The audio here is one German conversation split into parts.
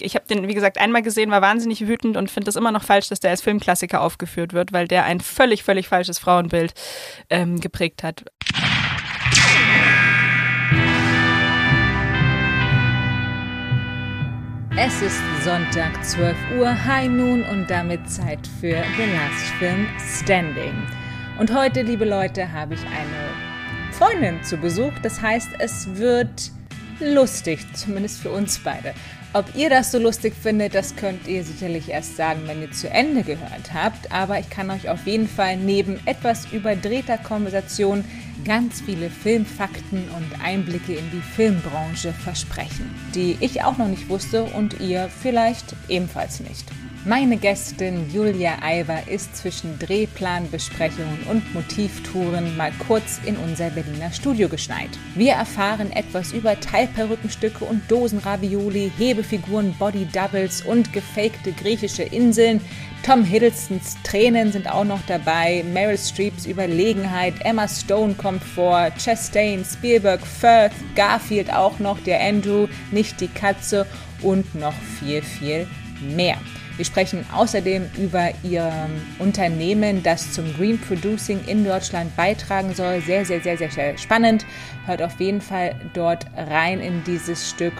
Ich habe den, wie gesagt, einmal gesehen, war wahnsinnig wütend und finde es immer noch falsch, dass der als Filmklassiker aufgeführt wird, weil der ein völlig, völlig falsches Frauenbild ähm, geprägt hat. Es ist Sonntag, 12 Uhr, High Noon und damit Zeit für The Last Film Standing. Und heute, liebe Leute, habe ich eine Freundin zu Besuch. Das heißt, es wird lustig, zumindest für uns beide. Ob ihr das so lustig findet, das könnt ihr sicherlich erst sagen, wenn ihr zu Ende gehört habt. Aber ich kann euch auf jeden Fall neben etwas überdrehter Konversation ganz viele Filmfakten und Einblicke in die Filmbranche versprechen, die ich auch noch nicht wusste und ihr vielleicht ebenfalls nicht. Meine Gästin Julia Aiwer ist zwischen Drehplanbesprechungen und Motivtouren mal kurz in unser Berliner Studio geschneit. Wir erfahren etwas über Teilperückenstücke und Dosenravioli, Hebefiguren, Body Doubles und gefakte griechische Inseln. Tom Hiddlestons Tränen sind auch noch dabei, Meryl Streeps Überlegenheit, Emma Stone kommt vor, Chastain, Spielberg, Firth, Garfield auch noch, der Andrew, nicht die Katze und noch viel, viel mehr. Wir sprechen außerdem über ihr Unternehmen, das zum Green Producing in Deutschland beitragen soll. Sehr, sehr, sehr, sehr, sehr spannend. Hört auf jeden Fall dort rein in dieses Stück.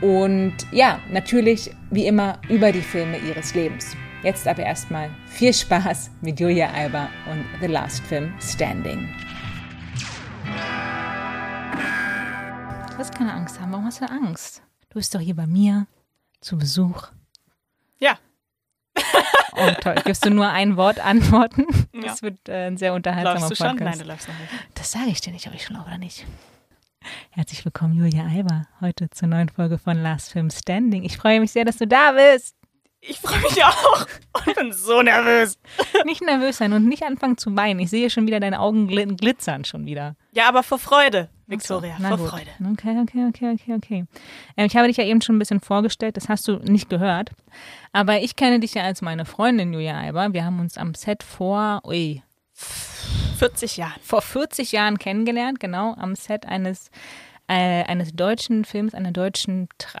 Und ja, natürlich wie immer über die Filme ihres Lebens. Jetzt aber erstmal viel Spaß mit Julia Alba und The Last Film Standing. Du hast keine Angst haben. Warum hast du Angst? Du bist doch hier bei mir zu Besuch. Ja, Oh, toll. Gibst du nur ein Wort antworten? Ja. Das wird äh, ein sehr unterhaltsamer läufst du schon? Podcast. Nein, du läufst noch nicht. Das sage ich dir nicht, ob ich schon laufe oder nicht. Herzlich willkommen, Julia Alba, heute zur neuen Folge von Last Film Standing. Ich freue mich sehr, dass du da bist. Ich freue mich auch und bin so nervös. Nicht nervös sein und nicht anfangen zu weinen. Ich sehe schon wieder deine Augen gl glitzern schon wieder. Ja, aber vor Freude, Victoria, Na vor gut. Freude. Okay, okay, okay, okay, okay. Ähm, ich habe dich ja eben schon ein bisschen vorgestellt, das hast du nicht gehört. Aber ich kenne dich ja als meine Freundin Julia Alba. Wir haben uns am Set vor, ui, 40 Jahre. vor 40 Jahren kennengelernt, genau, am Set eines, äh, eines deutschen Films, einer deutschen Tra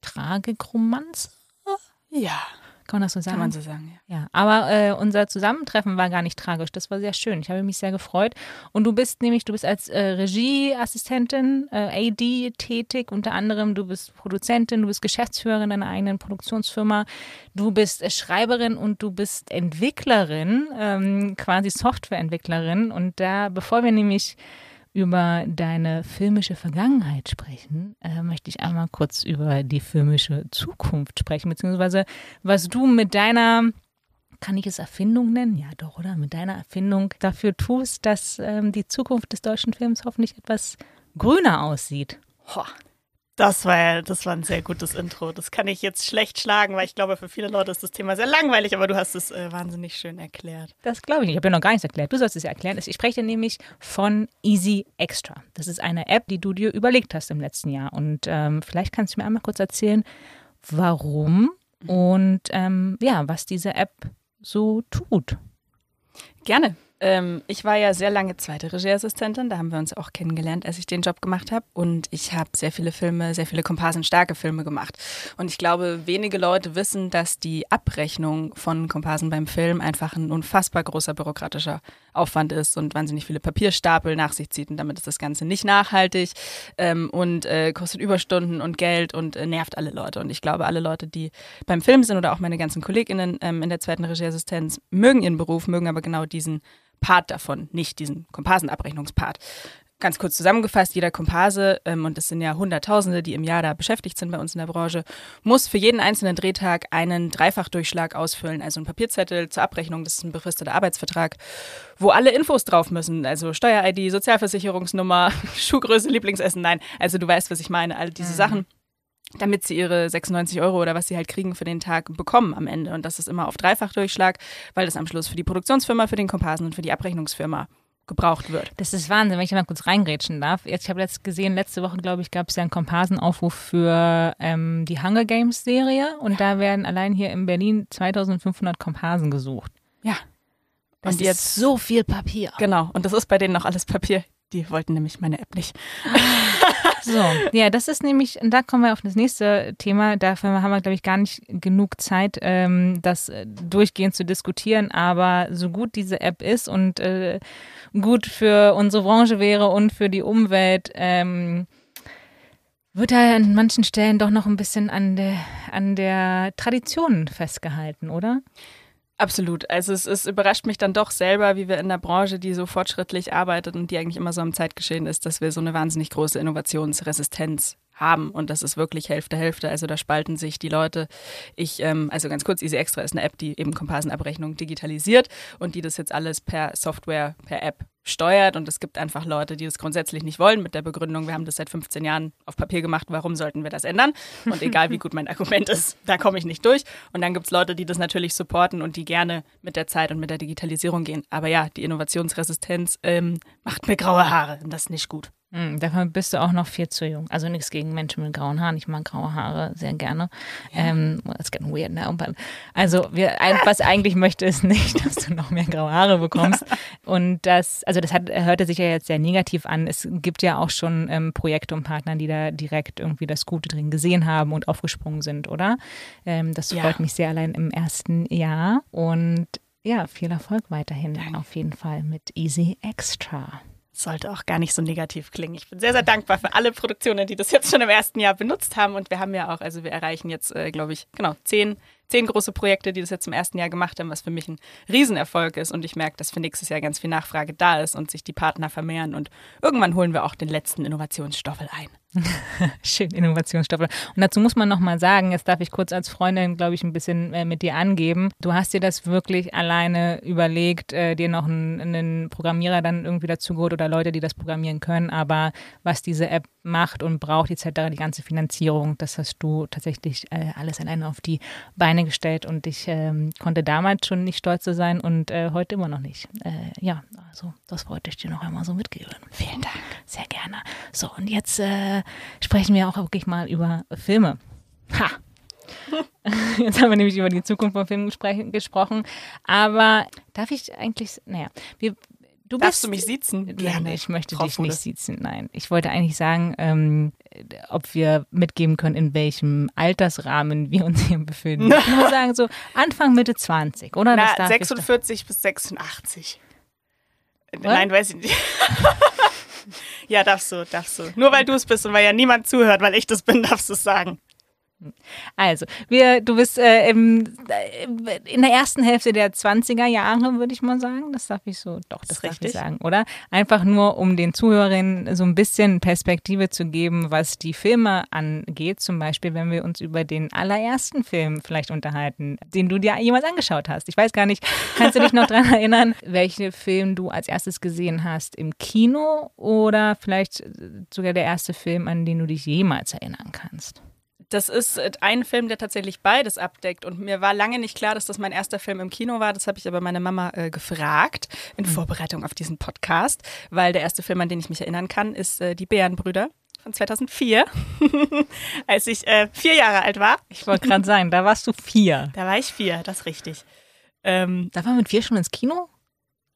Tragikromans. Ja, Kann man das so sagen? kann man so sagen, ja. Ja, aber äh, unser Zusammentreffen war gar nicht tragisch. Das war sehr schön. Ich habe mich sehr gefreut. Und du bist nämlich, du bist als äh, Regieassistentin, äh, AD tätig, unter anderem. Du bist Produzentin, du bist Geschäftsführerin deiner eigenen Produktionsfirma. Du bist äh, Schreiberin und du bist Entwicklerin, ähm, quasi Softwareentwicklerin. Und da, bevor wir nämlich über deine filmische Vergangenheit sprechen, äh, möchte ich einmal kurz über die filmische Zukunft sprechen, beziehungsweise was du mit deiner, kann ich es Erfindung nennen? Ja, doch, oder? Mit deiner Erfindung dafür tust, dass ähm, die Zukunft des deutschen Films hoffentlich etwas grüner aussieht. Ho, das war das war ein sehr gutes Intro. Das kann ich jetzt schlecht schlagen, weil ich glaube, für viele Leute ist das Thema sehr langweilig, aber du hast es äh, wahnsinnig schön erklärt. Das glaube ich nicht. Ich habe ja noch gar nichts erklärt. Du sollst es ja erklären. Ich spreche nämlich von Easy Extra. Das ist eine App, die du dir überlegt hast im letzten Jahr. Und ähm, vielleicht kannst du mir einmal kurz erzählen, warum und ähm, ja, was diese App so tut. Gerne. Ähm, ich war ja sehr lange zweite Regieassistentin, da haben wir uns auch kennengelernt, als ich den Job gemacht habe. Und ich habe sehr viele Filme, sehr viele komparsenstarke Filme gemacht. Und ich glaube, wenige Leute wissen, dass die Abrechnung von Komparsen beim Film einfach ein unfassbar großer bürokratischer Aufwand ist und wahnsinnig viele Papierstapel nach sich zieht. Und damit ist das Ganze nicht nachhaltig ähm, und äh, kostet Überstunden und Geld und äh, nervt alle Leute. Und ich glaube, alle Leute, die beim Film sind oder auch meine ganzen KollegInnen ähm, in der zweiten Regieassistenz, mögen ihren Beruf, mögen aber genau diesen Part davon, nicht diesen Komparsenabrechnungspart. Ganz kurz zusammengefasst, jeder Komparse, ähm, und das sind ja Hunderttausende, die im Jahr da beschäftigt sind bei uns in der Branche, muss für jeden einzelnen Drehtag einen Dreifachdurchschlag ausfüllen, also einen Papierzettel zur Abrechnung, das ist ein befristeter Arbeitsvertrag, wo alle Infos drauf müssen, also Steuer-ID, Sozialversicherungsnummer, Schuhgröße, Lieblingsessen, nein, also du weißt, was ich meine, all diese Sachen damit sie ihre 96 Euro oder was sie halt kriegen für den Tag bekommen am Ende. Und das ist immer auf Dreifachdurchschlag, weil das am Schluss für die Produktionsfirma, für den Komparsen und für die Abrechnungsfirma gebraucht wird. Das ist Wahnsinn, wenn ich da mal kurz reingrätschen darf. Jetzt, ich habe jetzt gesehen, letzte Woche, glaube ich, gab es ja einen Komparsenaufruf für ähm, die Hunger Games Serie und da werden allein hier in Berlin 2500 Komparsen gesucht. Ja. Das Und ist jetzt- so viel Papier. Genau. Und das ist bei denen noch alles Papier. Die wollten nämlich meine App nicht. So, ja, das ist nämlich, da kommen wir auf das nächste Thema. Dafür haben wir, glaube ich, gar nicht genug Zeit, ähm, das äh, durchgehend zu diskutieren. Aber so gut diese App ist und äh, gut für unsere Branche wäre und für die Umwelt, ähm, wird da an manchen Stellen doch noch ein bisschen an der, an der Tradition festgehalten, oder? Absolut. Also es, es überrascht mich dann doch selber, wie wir in der Branche, die so fortschrittlich arbeitet und die eigentlich immer so am Zeitgeschehen ist, dass wir so eine wahnsinnig große Innovationsresistenz haben. Und das ist wirklich Hälfte, Hälfte. Also da spalten sich die Leute. Ich, ähm, also ganz kurz, Easy Extra ist eine App, die eben Komparsenabrechnung digitalisiert und die das jetzt alles per Software, per App steuert. Und es gibt einfach Leute, die das grundsätzlich nicht wollen, mit der Begründung, wir haben das seit 15 Jahren auf Papier gemacht, warum sollten wir das ändern? Und egal wie gut mein Argument ist, da komme ich nicht durch. Und dann gibt es Leute, die das natürlich supporten und die gerne mit der Zeit und mit der Digitalisierung gehen. Aber ja, die Innovationsresistenz ähm, macht mir graue Haare und das ist nicht gut. Hm, dafür bist du auch noch viel zu jung. Also nichts gegen Menschen mit grauen Haaren. Ich mag graue Haare sehr gerne. Ja. Ähm, it's getting weird now. But also wir, was eigentlich möchte, ist nicht, dass du noch mehr graue Haare bekommst. Und das, also das hat, hörte sich ja jetzt sehr negativ an. Es gibt ja auch schon ähm, Projekte und Partner, die da direkt irgendwie das Gute drin gesehen haben und aufgesprungen sind, oder? Ähm, das ja. freut mich sehr allein im ersten Jahr. Und ja, viel Erfolg weiterhin Danke. auf jeden Fall mit Easy Extra sollte auch gar nicht so negativ klingen. Ich bin sehr, sehr dankbar für alle Produktionen, die das jetzt schon im ersten Jahr benutzt haben. Und wir haben ja auch, also wir erreichen jetzt, äh, glaube ich, genau, zehn, zehn große Projekte, die das jetzt im ersten Jahr gemacht haben, was für mich ein Riesenerfolg ist. Und ich merke, dass für nächstes Jahr ganz viel Nachfrage da ist und sich die Partner vermehren. Und irgendwann holen wir auch den letzten Innovationsstoffel ein. Schön, Innovationsstoffe. Und dazu muss man nochmal sagen, jetzt darf ich kurz als Freundin, glaube ich, ein bisschen äh, mit dir angeben. Du hast dir das wirklich alleine überlegt, äh, dir noch einen, einen, Programmierer dann irgendwie dazu geholt oder Leute, die das programmieren können. Aber was diese App macht und braucht, etc., die ganze Finanzierung, das hast du tatsächlich äh, alles alleine auf die Beine gestellt. Und ich ähm, konnte damals schon nicht stolz zu sein und äh, heute immer noch nicht. Äh, ja, also das wollte ich dir noch einmal so mitgeben. Vielen Dank. Sehr gerne. So, und jetzt äh, sprechen wir auch wirklich mal über Filme. Ha! Jetzt haben wir nämlich über die Zukunft von Filmen gesprochen. Aber darf ich eigentlich, naja, wir, Du Darfst bist, du mich siezen? Gerne. Ich möchte Frau dich Fude. nicht siezen, nein. Ich wollte eigentlich sagen, ähm, ob wir mitgeben können, in welchem Altersrahmen wir uns hier befinden. Ich würde sagen, so Anfang, Mitte 20, oder? Na, 46 bis 86. What? Nein, weiß ich nicht. Ja, darfst du, darfst du. Nur weil du es bist und weil ja niemand zuhört, weil ich das bin, darfst du es sagen. Also, wir, du bist äh, im, äh, in der ersten Hälfte der 20er Jahre, würde ich mal sagen. Das darf ich so, doch, das, das darf richtig. ich sagen, oder? Einfach nur, um den Zuhörerinnen so ein bisschen Perspektive zu geben, was die Filme angeht. Zum Beispiel, wenn wir uns über den allerersten Film vielleicht unterhalten, den du dir jemals angeschaut hast. Ich weiß gar nicht, kannst du dich noch daran erinnern, welchen Film du als erstes gesehen hast im Kino oder vielleicht sogar der erste Film, an den du dich jemals erinnern kannst? Das ist äh, ein Film, der tatsächlich beides abdeckt. Und mir war lange nicht klar, dass das mein erster Film im Kino war. Das habe ich aber meine Mama äh, gefragt in mhm. Vorbereitung auf diesen Podcast, weil der erste Film, an den ich mich erinnern kann, ist äh, Die Bärenbrüder von 2004, als ich äh, vier Jahre alt war. Ich wollte gerade sagen, da warst du vier. Da war ich vier, das ist richtig. Ähm, da war mit vier schon ins Kino?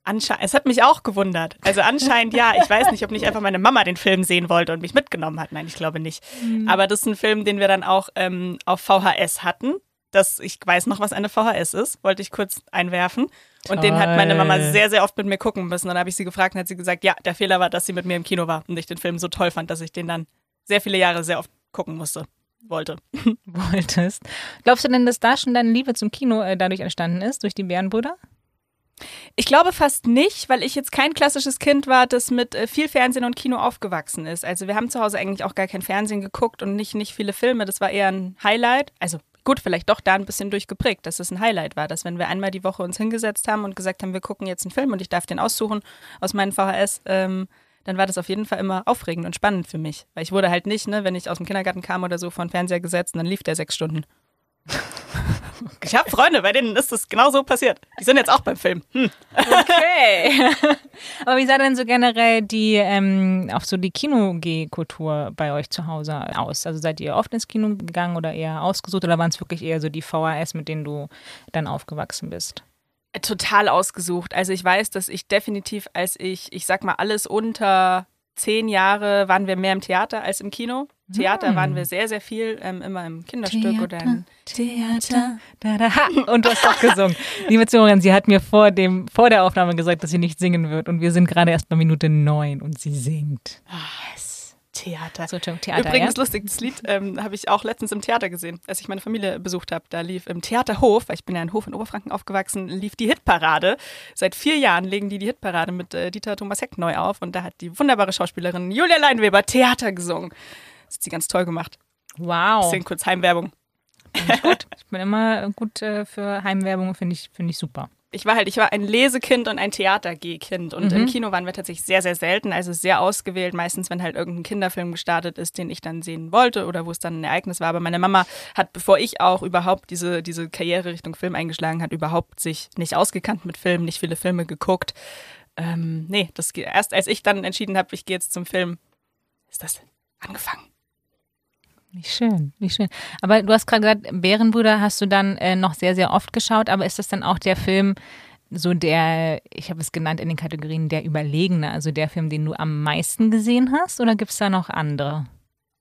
Anscheinend, es hat mich auch gewundert. Also anscheinend ja. Ich weiß nicht, ob nicht einfach meine Mama den Film sehen wollte und mich mitgenommen hat. Nein, ich glaube nicht. Mhm. Aber das ist ein Film, den wir dann auch ähm, auf VHS hatten. Das, ich weiß noch, was eine VHS ist, wollte ich kurz einwerfen. Und Toll. den hat meine Mama sehr, sehr oft mit mir gucken müssen. Und dann habe ich sie gefragt und hat sie gesagt, ja, der Fehler war, dass sie mit mir im Kino war und ich den Film so toll fand, dass ich den dann sehr viele Jahre sehr oft gucken musste. Wollte. Wolltest. Glaubst du denn, dass da schon deine Liebe zum Kino äh, dadurch entstanden ist, durch die Bärenbrüder? Ich glaube fast nicht, weil ich jetzt kein klassisches Kind war, das mit äh, viel Fernsehen und Kino aufgewachsen ist. Also wir haben zu Hause eigentlich auch gar kein Fernsehen geguckt und nicht, nicht viele Filme. Das war eher ein Highlight. Also gut, vielleicht doch da ein bisschen durchgeprägt, dass es ein Highlight war, dass wenn wir einmal die Woche uns hingesetzt haben und gesagt haben, wir gucken jetzt einen Film und ich darf den aussuchen aus meinen VHS, ähm, dann war das auf jeden Fall immer aufregend und spannend für mich. Weil ich wurde halt nicht, ne, wenn ich aus dem Kindergarten kam oder so, vor den Fernseher gesetzt und dann lief der sechs Stunden. Ich habe Freunde, bei denen ist das genau so passiert. Die sind jetzt auch beim Film. Hm. Okay. Aber wie sah denn so generell die ähm, auch so die Kinogeh-Kultur bei euch zu Hause aus? Also seid ihr oft ins Kino gegangen oder eher ausgesucht oder waren es wirklich eher so die VHS, mit denen du dann aufgewachsen bist? Total ausgesucht. Also ich weiß, dass ich definitiv, als ich, ich sag mal, alles unter zehn Jahre waren wir mehr im Theater als im Kino. Theater Hm. waren wir sehr, sehr viel, ähm, immer im Kinderstück oder in Theater. Da, da, ha. Und du hast doch gesungen. Liebe Zuhörerin, sie hat mir vor, dem, vor der Aufnahme gesagt, dass sie nicht singen wird. Und wir sind gerade erst bei Minute neun und sie singt. Theater. So, Theater, Übrigens ja? lustig, das Lied ähm, habe ich auch letztens im Theater gesehen, als ich meine Familie besucht habe. Da lief im Theaterhof, weil ich bin ja in Hof in Oberfranken aufgewachsen, lief die Hitparade. Seit vier Jahren legen die die Hitparade mit äh, Dieter Thomas Heck neu auf und da hat die wunderbare Schauspielerin Julia Leinweber Theater gesungen. Das hat sie ganz toll gemacht. Wow. Deswegen kurz Heimwerbung. gut. Ich bin immer gut äh, für Heimwerbung, finde ich, finde ich super. Ich war halt, ich war ein Lesekind und ein Theater-G-Kind. Und im Kino waren wir tatsächlich sehr, sehr selten, also sehr ausgewählt. Meistens, wenn halt irgendein Kinderfilm gestartet ist, den ich dann sehen wollte oder wo es dann ein Ereignis war. Aber meine Mama hat, bevor ich auch überhaupt diese, diese Karriere Richtung Film eingeschlagen hat, überhaupt sich nicht ausgekannt mit Filmen, nicht viele Filme geguckt. Ähm, nee, das erst als ich dann entschieden habe, ich gehe jetzt zum Film, ist das angefangen. Nicht schön, nicht schön. Aber du hast gerade gesagt, Bärenbrüder hast du dann äh, noch sehr, sehr oft geschaut. Aber ist das dann auch der Film, so der, ich habe es genannt in den Kategorien, der Überlegene, also der Film, den du am meisten gesehen hast? Oder gibt es da noch andere?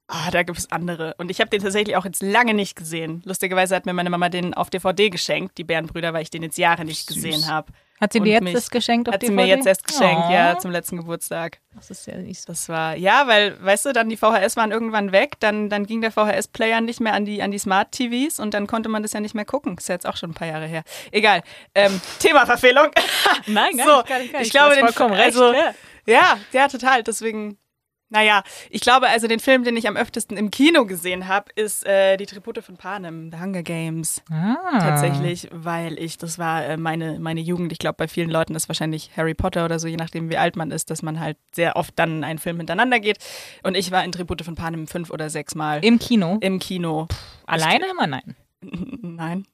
Ah, da gibt es andere. Und ich habe den tatsächlich auch jetzt lange nicht gesehen. Lustigerweise hat mir meine Mama den auf DVD geschenkt, die Bärenbrüder, weil ich den jetzt Jahre nicht Süß. gesehen habe. Hat sie dir jetzt mich- das geschenkt auf Hat sie DVD? mir jetzt erst geschenkt, Oh, ja, zum letzten Geburtstag. Das ist ja nicht so. Das war, ja, weil, weißt du, dann die VHS waren irgendwann weg, dann, dann ging der VHS-Player nicht mehr an die, an die Smart-TVs und dann konnte man das ja nicht mehr gucken. Ist ja jetzt auch schon ein paar Jahre her. Egal. Ähm, Themaverfehlung. Nein, gar so, nicht, gar nicht, gar ich nicht. glaube, Du den, vollkommen recht, also, ja. ja, ja, total. Deswegen, naja, ich glaube, also den Film, den ich am öftesten im Kino gesehen habe, ist äh, die Tribute von Panem, The Hunger Games. Ah. Tatsächlich, weil ich, das war äh, meine, meine Jugend. Ich glaube, bei vielen Leuten ist wahrscheinlich Harry Potter oder so, je nachdem, wie alt man ist, dass man halt sehr oft dann einen Film hintereinander geht. Und ich war in Tribute von Panem fünf oder sechs Mal Im Kino? im Kino. Alleine immer? Nein. Nein.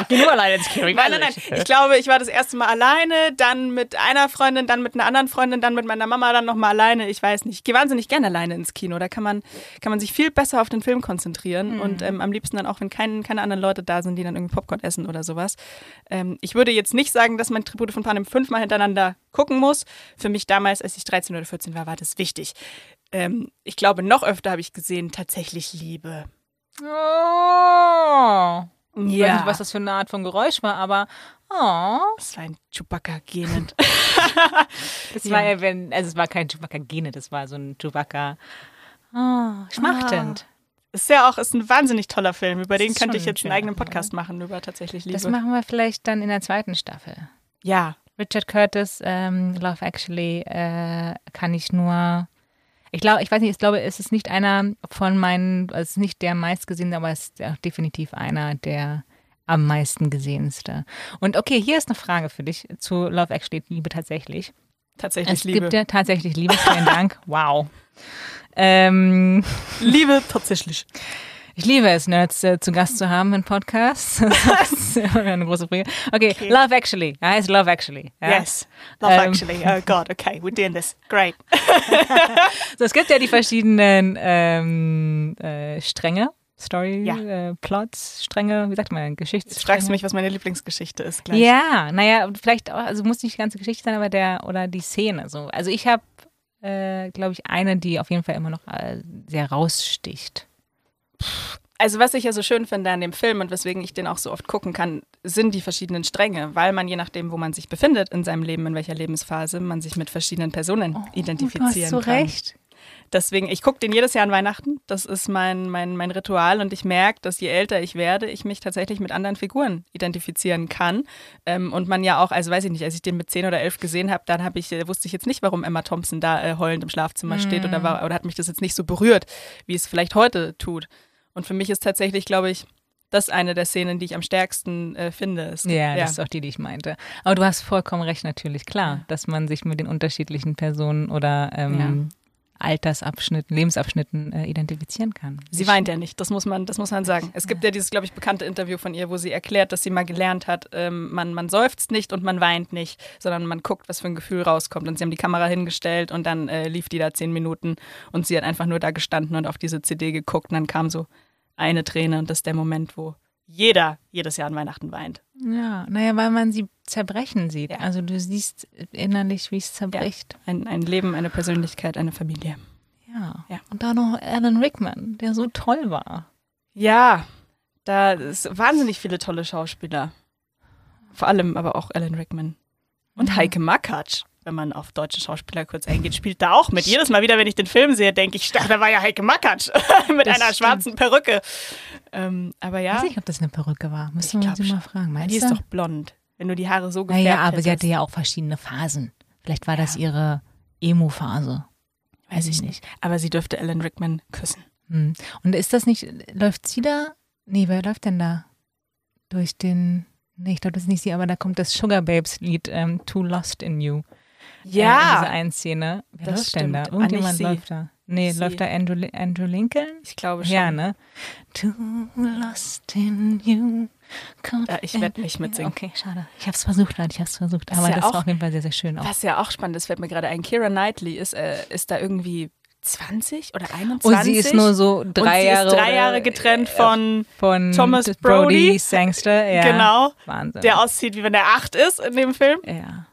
Ich bin nur alleine ins Kino. Nein, nein, nein. Ich glaube, ich war das erste Mal alleine, dann mit einer Freundin, dann mit einer anderen Freundin, dann mit meiner Mama, dann nochmal alleine. Ich weiß nicht. Ich gehe wahnsinnig gerne alleine ins Kino. Da kann man, kann man sich viel besser auf den Film konzentrieren und ähm, am liebsten dann auch, wenn kein, keine anderen Leute da sind, die dann irgendwie Popcorn essen oder sowas. Ähm, ich würde jetzt nicht sagen, dass man Tribute von Panem fünfmal hintereinander gucken muss. Für mich damals, als ich 13 oder 14 war, war das wichtig. Ähm, ich glaube, noch öfter habe ich gesehen, tatsächlich Liebe. Oh. Ich weiß Ja. nicht, was das für eine Art von Geräusch war, aber oh. Das war ein Chewbacca gähnend. Das war ja, wenn, also es war kein Chewbacca-Gene, das war so ein Chewbacca. Oh, schmachtend. Ist ja auch ist ein wahnsinnig toller Film. Über den ist könnte ich jetzt einen eigenen Podcast machen, über tatsächlich Liebe. Das machen wir vielleicht dann in der zweiten Staffel. ja. Richard Curtis, ähm, Love Actually, äh, kann ich nur. Ich glaube, ich weiß nicht, ich glaube, es ist nicht einer von meinen, also es ist nicht der meistgesehene, aber es ist definitiv einer der am meisten gesehenste. Und okay, hier ist eine Frage für dich zu Love Actually, Liebe tatsächlich. Tatsächlich Es Liebe. gibt ja tatsächlich Liebe, vielen Dank. Wow. Ähm, Liebe tatsächlich. Ich liebe es, Nerds äh, zu Gast zu haben im Podcast. Das ist immer eine große Frage. Okay, Love Actually. Heißt Love Actually. Ja? Yes. Love Ähm. actually. Oh God, okay, we're doing this. Great. So, es gibt ja die verschiedenen ähm, äh, Stränge, Story, Ja. äh, Plots, Stränge, wie sagt man, Geschichtsstränge. fragst du mich, was meine Lieblingsgeschichte ist gleich. Ja, naja, vielleicht auch, also muss nicht die ganze Geschichte sein, aber der oder die Szene. So. Also ich habe, äh, glaube ich, eine, die auf jeden Fall immer noch äh, sehr raussticht. Also was ich ja so schön finde an dem Film und weswegen ich den auch so oft gucken kann, sind die verschiedenen Stränge, weil man je nachdem, wo man sich befindet in seinem Leben, in welcher Lebensphase, man sich mit verschiedenen Personen identifizieren Oh, du hast so kann. recht. Deswegen, ich gucke den jedes Jahr an Weihnachten. Das ist mein, mein, mein Ritual und ich merke, dass je älter ich werde, ich mich tatsächlich mit anderen Figuren identifizieren kann. Ähm, und man ja auch, also weiß ich nicht, als ich den mit 10 oder 11 gesehen habe, dann habe ich, äh, wusste ich jetzt nicht, warum Emma Thompson da äh, heulend im Schlafzimmer steht oder, war, oder hat mich das jetzt nicht so berührt, wie es vielleicht heute tut. Und für mich ist tatsächlich, glaube ich, das eine der Szenen, die ich am stärksten äh, finde. Es gibt- Ja, das ist auch die, die ich meinte. Aber du hast vollkommen recht, natürlich, klar, dass man sich mit den unterschiedlichen Personen oder ähm, Altersabschnitten, Lebensabschnitten äh, identifizieren kann. Sie weint ja nicht, das muss man, das muss man sagen. Es gibt ja dieses, glaube ich, bekannte Interview von ihr, wo sie erklärt, dass sie mal gelernt hat, ähm, man, man seufzt nicht und man weint nicht, sondern man guckt, was für ein Gefühl rauskommt. Und sie haben die Kamera hingestellt und dann äh, lief die da zehn Minuten und sie hat einfach nur da gestanden und auf diese CD geguckt und dann kam so eine Träne und das ist der Moment, wo jeder jedes Jahr an Weihnachten weint. Ja, naja, weil man sie zerbrechen sieht. Ja. Also du siehst innerlich, wie es zerbricht. Ein, ein Leben, eine Persönlichkeit, eine Familie. Ja. Ja. Und da noch Alan Rickman, der so toll war. Ja, da ist wahnsinnig viele tolle Schauspieler. Vor allem aber auch Alan Rickman. Und. Heike Makatsch, wenn man auf deutsche Schauspieler kurz eingeht, spielt da auch mit. Jedes Mal wieder, wenn ich den Film sehe, denke ich, ach, da war ja Heike Makatsch mit Das einer stimmt. schwarzen Perücke. Ähm, aber Ich ja, weiß nicht, ob das eine Perücke war. Müssen Ich wir glaub mal fragen. Meinst die du? ist doch blond. Wenn du die Haare so gefärbt naja, aber sie hättest. hatte ja auch verschiedene Phasen. Vielleicht war das ihre Emo-Phase. Weiß ich nicht. Aber sie dürfte Alan Rickman küssen. Hm. Und ist das nicht, läuft sie da? Nee, wer läuft denn da? Durch den, nee, ich glaube, das ist nicht sie, aber da kommt das Sugar Babes Lied ähm, Too Lost in You. Äh, in dieser einen Szene. Wer das läuft denn da? stimmt. Ah, Irgendjemand sie. läuft da. Nee, Nicht läuft sie. da Andrew, Andrew Lincoln? ich glaube schon. Ja, ne? Too lost in you. Ja, ich werd nicht mitsingen. Okay, schade. Ich hab's versucht, Leute, ich hab's versucht. Das Aber ist ja das auch- auf jeden Fall sehr, sehr schön auch. Was ja auch spannend ist, fällt mir gerade ein. Kira Knightley ist, äh, ist da irgendwie 20 oder 21. Und sie ist nur so drei sie Jahre. drei Jahre getrennt von, von Thomas Brody, Brody. Sangster. Ja. genau, Wahnsinn. der aussieht, wie wenn er acht ist in dem Film. ja.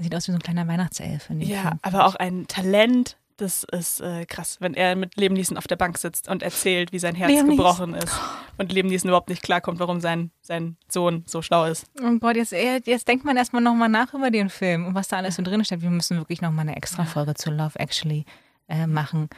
Er sieht aus wie so ein kleiner Weihnachtself. Ja, Film. aber auch ein Talent. Das ist äh, krass, wenn er mit Liam Neeson auf der Bank sitzt und erzählt, wie sein Herz Neeson. gebrochen ist. Und Liam Neeson überhaupt nicht klarkommt, warum sein, sein Sohn so schlau ist. Oh Gott, jetzt, jetzt denkt man erstmal nochmal nach über den Film und was da alles so drin steht. Wir müssen wirklich nochmal eine extra Folge zu Love Actually äh, machen.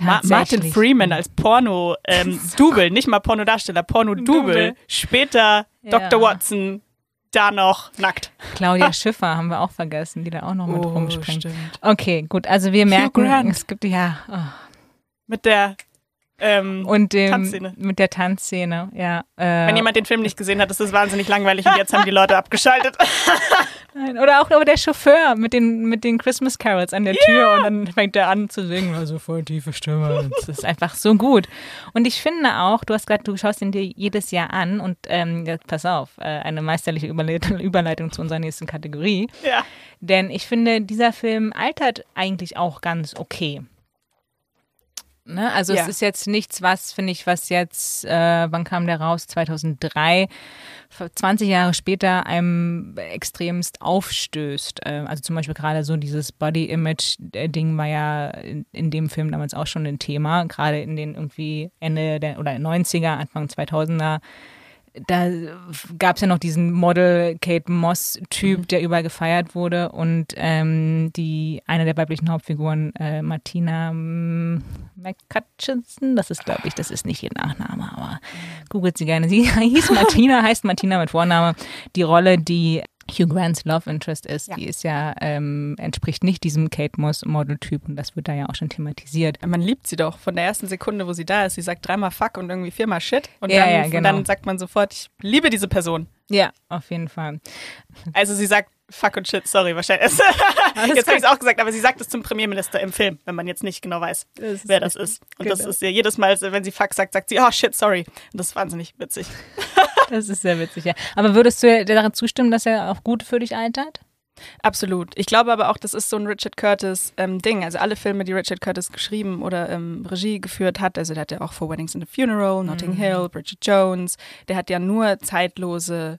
Ma Martin. Freeman als Porno-Double, nicht mal Pornodarsteller, Porno-Double. Double. Später Ja. Dr. Watson, da noch nackt. Claudia Schiffer haben wir auch vergessen, die da auch noch mit rumspringt. Oh, stimmt. Okay, gut. Also wir merken, es gibt ja oh. Mit der, ähm, und dem, Tanzszene. mit der Tanzszene. Ja. Äh, wenn jemand den Film nicht gesehen hat, ist das wahnsinnig langweilig und jetzt haben die Leute abgeschaltet. Nein, Oder auch aber der Chauffeur mit den, mit den Christmas Carols an der Tür und dann fängt er an zu singen, also voll tiefe Stimme. Das ist einfach so gut. Und ich finde auch, du hast gerade, du schaust ihn dir jedes Jahr an und ähm, pass auf, äh, eine meisterliche Überle- Überleitung zu unserer nächsten Kategorie. ja. Denn ich finde, dieser Film altert eigentlich auch ganz okay. Ne? Also Ja. es ist jetzt nichts, was, finde ich, was jetzt, äh, wann kam der raus? 2003, 20 Jahre später einem extremst aufstößt. Äh, also zum Beispiel gerade so dieses Body-Image-Ding war ja in, in dem Film damals auch schon ein Thema, gerade in den irgendwie Ende der oder 90er, Anfang 2000er da gab es ja noch diesen Model Kate Moss-Typ, der überall gefeiert wurde und ähm, die eine der weiblichen Hauptfiguren, äh, Martina McCutcheon, das ist, glaube ich, das ist nicht ihr Nachname, aber googelt sie gerne. Sie hieß Martina, heißt Martina mit Vorname. Die Rolle, die Hugh Grants Love Interest ist, Ja. die ist ja, ähm, entspricht nicht diesem Kate Moss Model-Typ und das wird da ja auch schon thematisiert. Man liebt sie doch von der ersten Sekunde, wo sie da ist. Sie sagt dreimal Fuck und irgendwie viermal Shit. Und, Ja, dann, ja, und genau. dann sagt man sofort, ich liebe diese Person. Ja, auf jeden Fall. Also sie sagt Fuck und Shit, sorry, wahrscheinlich. jetzt habe ich es auch gesagt, aber sie sagt es zum Premierminister im Film, wenn man jetzt nicht genau weiß, Das wer das ist. Und das Genau. ist ja jedes Mal, wenn sie Fuck sagt, sagt sie, oh shit, sorry. Und das ist wahnsinnig witzig. Das ist sehr witzig, ja. Aber würdest du daran zustimmen, dass er auch gut für dich altert? Absolut. Ich glaube aber auch, das ist so ein Richard Curtis ähm, Ding. Also alle Filme, die Richard Curtis geschrieben oder ähm, Regie geführt hat, also der hat ja auch For Weddings and a Funeral, Notting Hill, Bridget Jones, der hat ja nur zeitlose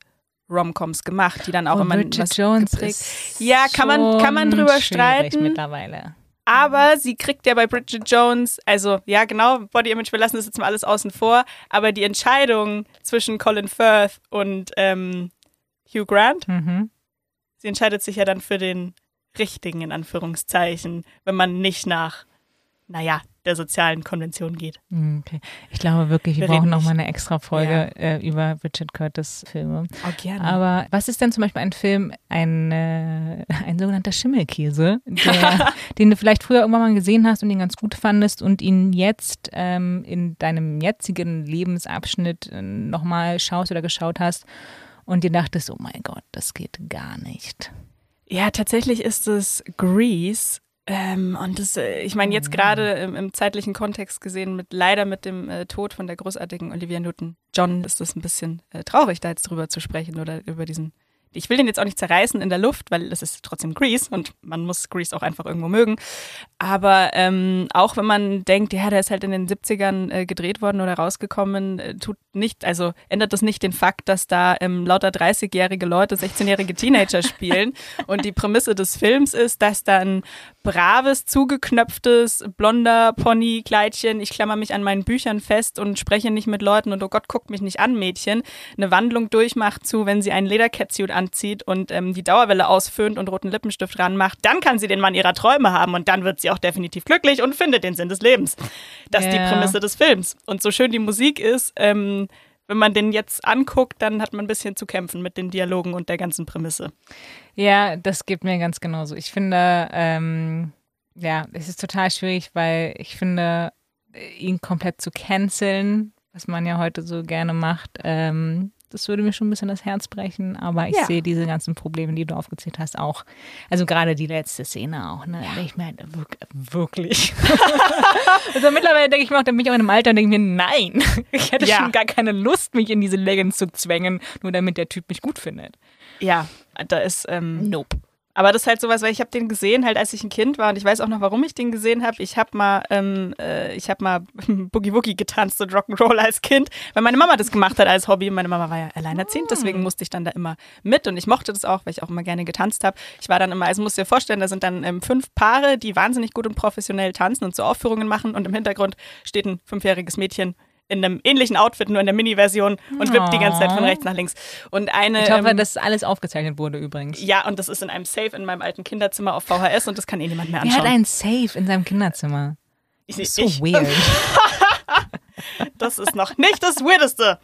Romcoms gemacht, die dann auch Oh, immer Bridget was Jones geprägt. Ja, kann man- kann man drüber streiten. mittlerweile. Aber sie kriegt ja bei Bridget Jones, also ja genau, Body Image, wir lassen das jetzt mal alles außen vor, aber die Entscheidung zwischen Colin Firth und ähm, Hugh Grant, Mhm. sie entscheidet sich ja dann für den richtigen, in Anführungszeichen, wenn man nicht nach, naja, der sozialen Konvention geht. Hm, Okay. Ich glaube wirklich, wir, Wir brauchen reden noch mal nicht. eine extra Folge äh, über Richard Curtis Filme. Auch gerne. Aber was ist denn zum Beispiel ein Film, ein, äh, ein sogenannter Schimmelkäse, der, den du vielleicht früher irgendwann mal gesehen hast und ihn ganz gut fandest und ihn jetzt ähm, in deinem jetzigen Lebensabschnitt äh, nochmal schaust oder geschaut hast und dir dachtest, oh mein Gott, das geht gar nicht. Ja, tatsächlich ist es Grease. Ähm, und das, äh, ich meine, jetzt gerade im, im zeitlichen Kontext gesehen, mit leider mit dem äh, Tod von der großartigen Olivia Newton-John ist das ein bisschen äh, traurig, da jetzt drüber zu sprechen oder über diesen, ich will den jetzt auch nicht zerreißen in der Luft, weil das ist trotzdem Grease und man muss Grease auch einfach irgendwo mögen. Aber ähm, auch wenn man denkt, ja, der ist halt in den 70ern äh, gedreht worden oder rausgekommen, äh, tut nicht, also ändert das nicht den Fakt, dass da ähm, lauter 30-jährige Leute 16-jährige Teenager spielen. und die Prämisse des Films ist, dass da ein braves, zugeknöpftes, blonder Pony-Kleidchen, ich klammer mich an meinen Büchern fest und spreche nicht mit Leuten und oh Gott, guckt mich nicht an, Mädchen, eine Wandlung durchmacht zu, wenn sie einen Ledercatsuit anzieht und ähm, die Dauerwelle ausföhnt und roten Lippenstift ranmacht, dann kann sie den Mann ihrer Träume haben und dann wird sie auch definitiv glücklich und findet den Sinn des Lebens. Das ist yeah. die Prämisse des Films. Und so schön die Musik ist, ähm, wenn man den jetzt anguckt, dann hat man ein bisschen zu kämpfen mit den Dialogen und der ganzen Prämisse. Ja, das geht mir ganz genauso. Ich finde, ähm, ja, es ist total schwierig, weil ich finde, ihn komplett zu canceln, was man ja heute so gerne macht, ähm, das würde mir schon ein bisschen das Herz brechen, aber ich ja. sehe diese ganzen Probleme, die du aufgezählt hast, auch. Also gerade die letzte Szene auch, ne? Ja. Ich meine, wirklich. also mittlerweile denke ich mir auch, dann bin ich auch in einem Alter und denke mir, nein, ich hätte ja. schon gar keine Lust, mich in diese Leggings zu zwängen, nur damit der Typ mich gut findet. Ja, da ist ähm, Nope. Aber das ist halt sowas, weil ich habe den gesehen, halt als ich ein Kind war und ich weiß auch noch, warum ich den gesehen habe. Ich habe mal, ähm, äh, ich habe mal Boogie Woogie getanzt und Rock'n'Roll als Kind, weil meine Mama das gemacht hat als Hobby. Meine Mama war ja alleinerziehend, deswegen ah. musste ich dann da immer mit und ich mochte das auch, weil ich auch immer gerne getanzt habe. Ich war dann immer, also musst dir vorstellen, da sind dann ähm, fünf Paare, die wahnsinnig gut und professionell tanzen und so Aufführungen machen und im Hintergrund steht ein fünfjähriges Mädchen in einem ähnlichen Outfit, nur in der Mini-Version und wippt die ganze Zeit von rechts nach links. Und eine. Ich hoffe, ähm, dass alles aufgezeichnet wurde übrigens. Ja, und das ist in einem Safe in meinem alten Kinderzimmer auf VHS und das kann eh niemand mehr anschauen. Er hat einen Safe in seinem Kinderzimmer. Ich, so ich, weird. das ist noch nicht das Weirdeste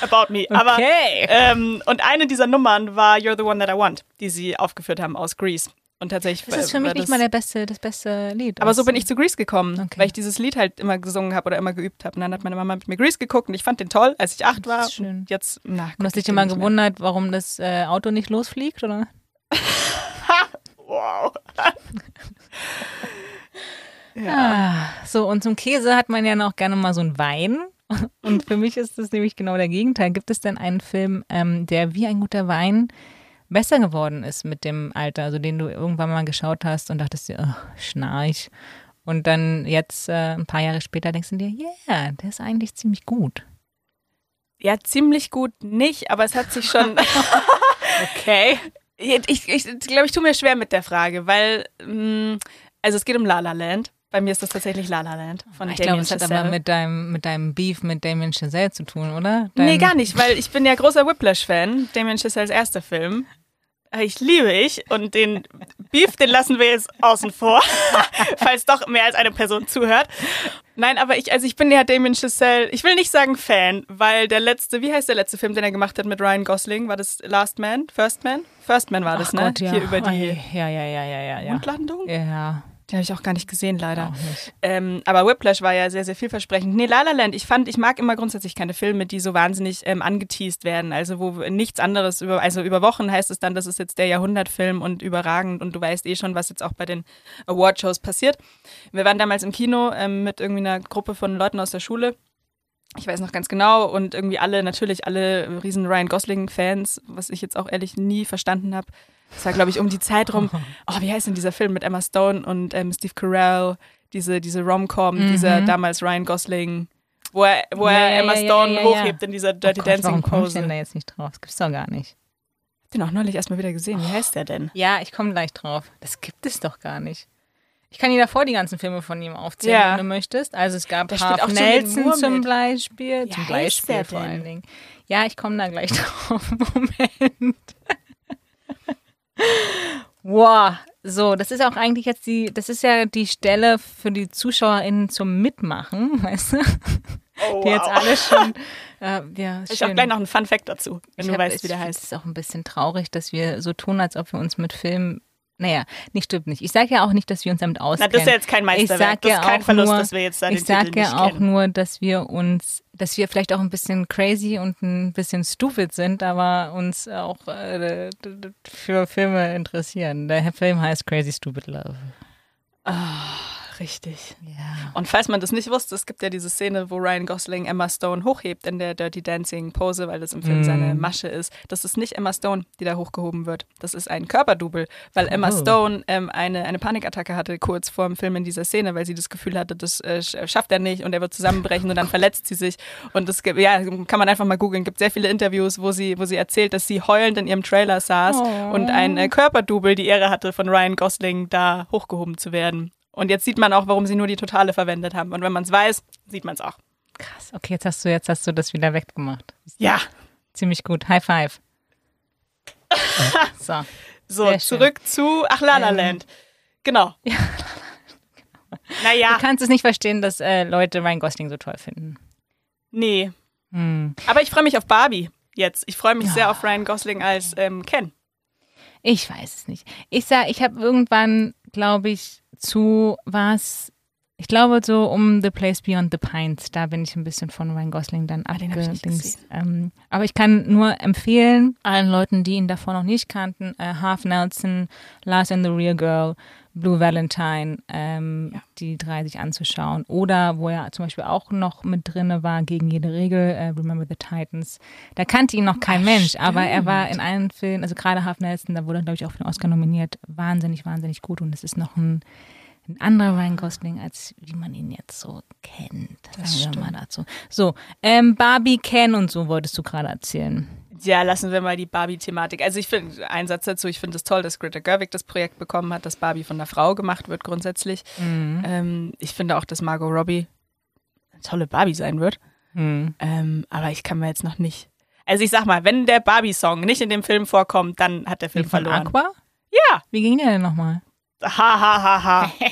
about me. Aber, okay. Ähm, und eine dieser Nummern war You're the One That I Want, die sie aufgeführt haben aus Greece. Und tatsächlich. Das ist für mich nicht mal der beste, das beste Lied. Aber so bin ich zu Grease gekommen, okay. weil ich dieses Lied halt immer gesungen habe oder immer geübt habe. Und dann hat meine Mama mit mir Grease geguckt und ich fand den toll, als ich acht war. Das ist schön. Jetzt, na, und hast dich immer gewundert, warum das äh, Auto nicht losfliegt, oder? wow. ja. Ah, so, und zum Käse hat man ja noch gerne mal so einen Wein. Und für mich ist das nämlich genau der Gegenteil. Gibt es denn einen Film, ähm, der wie ein guter Wein besser geworden ist mit dem Alter, also den du irgendwann mal geschaut hast und dachtest dir, oh, schnarch. Und dann jetzt, äh, ein paar Jahre später, denkst du dir, ja, yeah, der ist eigentlich ziemlich gut. Ja, ziemlich gut nicht, aber es hat sich schon. okay. Ich, ich, glaube, ich tue mir schwer mit der Frage, weil, mh, mm, also es geht um La La Land. Bei mir ist das tatsächlich La La Land von Ich glaube, es hat aber mit deinem, mit deinem Beef mit Damien Chazelle zu tun, oder? Dein nee, gar nicht, weil ich bin ja großer Whiplash-Fan. Damien Chazelles erster Film. Ich liebe ich und den Beef, den lassen wir jetzt außen vor, falls doch mehr als eine Person zuhört. Nein, aber ich, also ich bin ja Damien Chazelle, ich will nicht sagen Fan, weil der letzte, wie heißt der letzte Film, den er gemacht hat mit Ryan Gosling? War das Last Man? First Man? First Man war das, Ach ne? Gott, ja. Hier über die ja, ja, ja, ja, ja, ja. Mondlandung? Ja. Den habe ich auch gar nicht gesehen, leider. Nicht. Ähm, aber Whiplash war ja sehr, sehr vielversprechend. Nee, La La Land, ich fand, ich mag immer grundsätzlich keine Filme, die so wahnsinnig ähm, angeteased werden. Also wo nichts anderes über, also über Wochen heißt es dann, das ist jetzt der Jahrhundertfilm und überragend und du weißt eh schon, was jetzt auch bei den Awardshows passiert. Wir waren damals im Kino ähm, mit irgendwie einer Gruppe von Leuten aus der Schule ich weiß noch ganz genau und irgendwie alle, natürlich alle riesen Ryan Gosling-Fans, was ich jetzt auch ehrlich nie verstanden habe. Das war, glaube ich, um die Zeit rum. Oh, wie heißt denn dieser Film mit Emma Stone und ähm, Steve Carell? Diese, diese Rom-Com, mhm. dieser damals Ryan Gosling, wo er, wo ja, er Emma ja, Stone ja, hochhebt in dieser Dirty oh Gott, Dancing Pose. Warum ich denn da jetzt nicht drauf? Das gibt's doch gar nicht. Den auch neulich erstmal wieder gesehen. Wie heißt der denn? Ja, ich komme gleich drauf. Das gibt es doch gar nicht. Ich kann dir davor die ganzen Filme von ihm aufzählen, ja. wenn du möchtest. Also es gab Harv Nelson zum Beispiel, zum Beispiel vor allen Dingen. Ja, ich komme da gleich drauf. Moment. Wow, so, das ist auch eigentlich jetzt die, das ist ja die Stelle für die ZuschauerInnen zum Mitmachen, weißt du? Oh, die jetzt alle schon. Äh, ja, ich habe gleich noch einen Fun Fact dazu, wenn ich du hab, weißt, wie der heißt. Es ist auch ein bisschen traurig, dass wir so tun, als ob wir uns mit Filmen naja, nicht stimmt nicht. Ich sage ja auch nicht, dass wir uns damit auskennen. Na, das ist ja jetzt kein Meisterwerk. das ist kein Verlust, nur, dass wir jetzt da Ich sage ja auch kennen. nur, dass wir uns, dass wir vielleicht auch ein bisschen crazy und ein bisschen stupid sind, aber uns auch äh, für Filme interessieren. Der Film heißt Crazy Stupid Love. Oh, Richtig. Ja. Und falls man das nicht wusste, es gibt ja diese Szene, wo Ryan Gosling Emma Stone hochhebt in der Dirty Dancing Pose, weil das im Film Mm. seine Masche ist. Das ist nicht Emma Stone, die da hochgehoben wird. Das ist ein Körperdouble, weil Emma Oh. Stone ähm, eine, eine Panikattacke hatte kurz vor dem Film in dieser Szene, weil sie das Gefühl hatte, das äh, sch- schafft er nicht und er wird zusammenbrechen und dann verletzt sie sich. Und das gibt, ja, kann man einfach mal googeln. gibt sehr viele Interviews, wo sie, wo sie erzählt, dass sie heulend in ihrem Trailer saß Oh. und ein äh, Körperdouble die Ehre hatte, von Ryan Gosling da hochgehoben zu werden. Und jetzt sieht man auch, warum sie nur die Totale verwendet haben. Und wenn man es weiß, sieht man es auch. Krass. Okay, jetzt hast du jetzt hast du das wieder weggemacht. Ja. Ziemlich gut. High five. so. So, zurück zu Ach La La Ähm, Land. Genau. Naja, Du kannst es nicht verstehen, dass äh, Leute Ryan Gosling so toll finden. nee. Hm. Aber ich freue mich auf Barbie jetzt. Ich freue mich sehr auf Ryan Gosling als ähm, Ken. Ich weiß es nicht. Ich sag, ich habe irgendwann, glaube ich, zu was. Ich glaube, so um The Place Beyond the Pines, da bin ich ein bisschen von Ryan Gosling dann Ah, den abgedings. Ähm, aber ich kann nur empfehlen, allen Leuten, die ihn davor noch nicht kannten, äh, Half Nelson, Lars and the Real Girl, Blue Valentine, ähm, Ja. die drei sich anzuschauen. Oder wo er zum Beispiel auch noch mit drinne war, gegen jede Regel, äh, Remember the Titans. Da kannte ihn noch kein Ach, Mensch, aber er stimmt. war in allen Filmen, also gerade Half Nelson, da wurde er, glaube ich, auch für den Oscar nominiert. Wahnsinnig, wahnsinnig gut. Und es ist noch ein, ein anderer Ryan Gosling, als wie man ihn jetzt so kennt. Das sagen wir stimmt. mal dazu. So, ähm, Barbie, Ken und so wolltest du gerade erzählen. Ja, lassen wir mal die Barbie-Thematik. Also ich finde, ein Satz dazu, ich finde es toll, dass Greta Gerwig das Projekt bekommen hat, dass Barbie von einer Frau gemacht wird grundsätzlich. Mhm. Ähm, ich finde auch, dass Margot Robbie eine tolle Barbie sein wird. Mhm. Ähm, aber ich kann mir jetzt noch nicht. Also ich sag mal, wenn der Barbie-Song nicht in dem Film vorkommt, dann hat der Wie Film von verloren. Aqua? Ja. Wie ging der denn nochmal? Ha ha ha ha.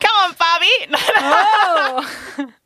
Come on, Barbie! Oh.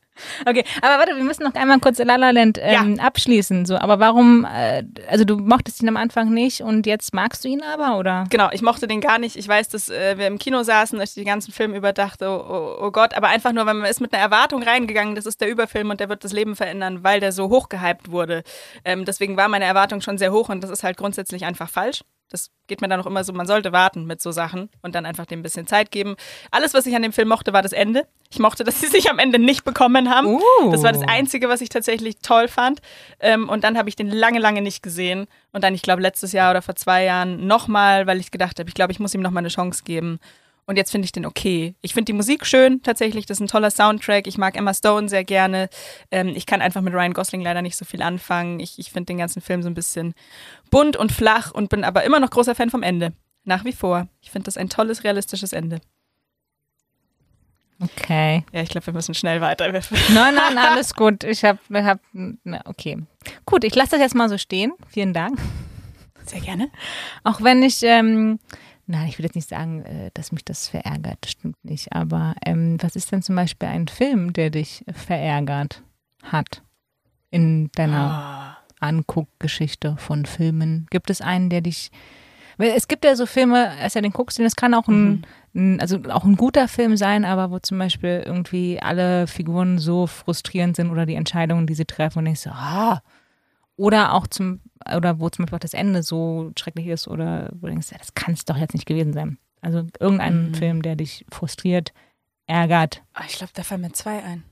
Okay, aber warte, wir müssen noch einmal kurz La La Land ähm, abschließen. So, aber warum? Äh, also du mochtest ihn am Anfang nicht und jetzt magst du ihn aber, oder? Genau, ich mochte den gar nicht. Ich weiß, dass äh, wir im Kino saßen, dass ich die ganzen Film überdachte, oh, oh, oh Gott, aber einfach nur, weil man ist mit einer Erwartung reingegangen, das ist der Überfilm und der wird das Leben verändern, weil der so hoch gehypt wurde. Ähm, deswegen war meine Erwartung schon sehr hoch und das ist halt grundsätzlich einfach falsch. Das geht mir dann auch immer so, man sollte warten mit so Sachen und dann einfach dem ein bisschen Zeit geben. Alles, was ich an dem Film mochte, war das Ende. Ich mochte, dass sie sich am Ende nicht bekommen haben. Uh. Das war das Einzige, was ich tatsächlich toll fand. Ähm, und dann habe ich den lange, lange nicht gesehen. Und dann, ich glaube, letztes Jahr oder vor zwei Jahren nochmal, weil ich gedacht habe, ich glaube, ich muss ihm nochmal eine Chance geben. Und jetzt finde ich den okay. Ich finde die Musik schön, tatsächlich. Das ist ein toller Soundtrack. Ich mag Emma Stone sehr gerne. Ähm, ich kann einfach mit Ryan Gosling leider nicht so viel anfangen. Ich, ich finde den ganzen Film so ein bisschen bunt und flach und bin aber immer noch großer Fan vom Ende. Nach wie vor. Ich finde das ein tolles, realistisches Ende. Okay. Ja, ich glaube, wir müssen schnell weiter. Nein, nein, alles gut. Ich habe, hab, okay. Gut, ich lasse das jetzt mal so stehen. Vielen Dank. Sehr gerne. Auch wenn ich, ähm, nein, ich will jetzt nicht sagen, äh, dass mich das verärgert, das stimmt nicht. Aber ähm, was ist denn zum Beispiel ein Film, der dich verärgert hat in deiner Ah. Anguckgeschichte von Filmen? Gibt es einen, der dich. Weil es gibt ja so Filme, als du den guckst, es kann auch ein, ein, also auch ein guter Film sein, aber wo zum Beispiel irgendwie alle Figuren so frustrierend sind oder die Entscheidungen, die sie treffen und ich so, ah. Oder auch zum, oder wo zum Beispiel auch das Ende so schrecklich ist oder wo du denkst, ja, das kann es doch jetzt nicht gewesen sein. Also irgendein Mhm. Film, der dich frustriert, ärgert. Ah, ich glaube, da fallen mir zwei ein.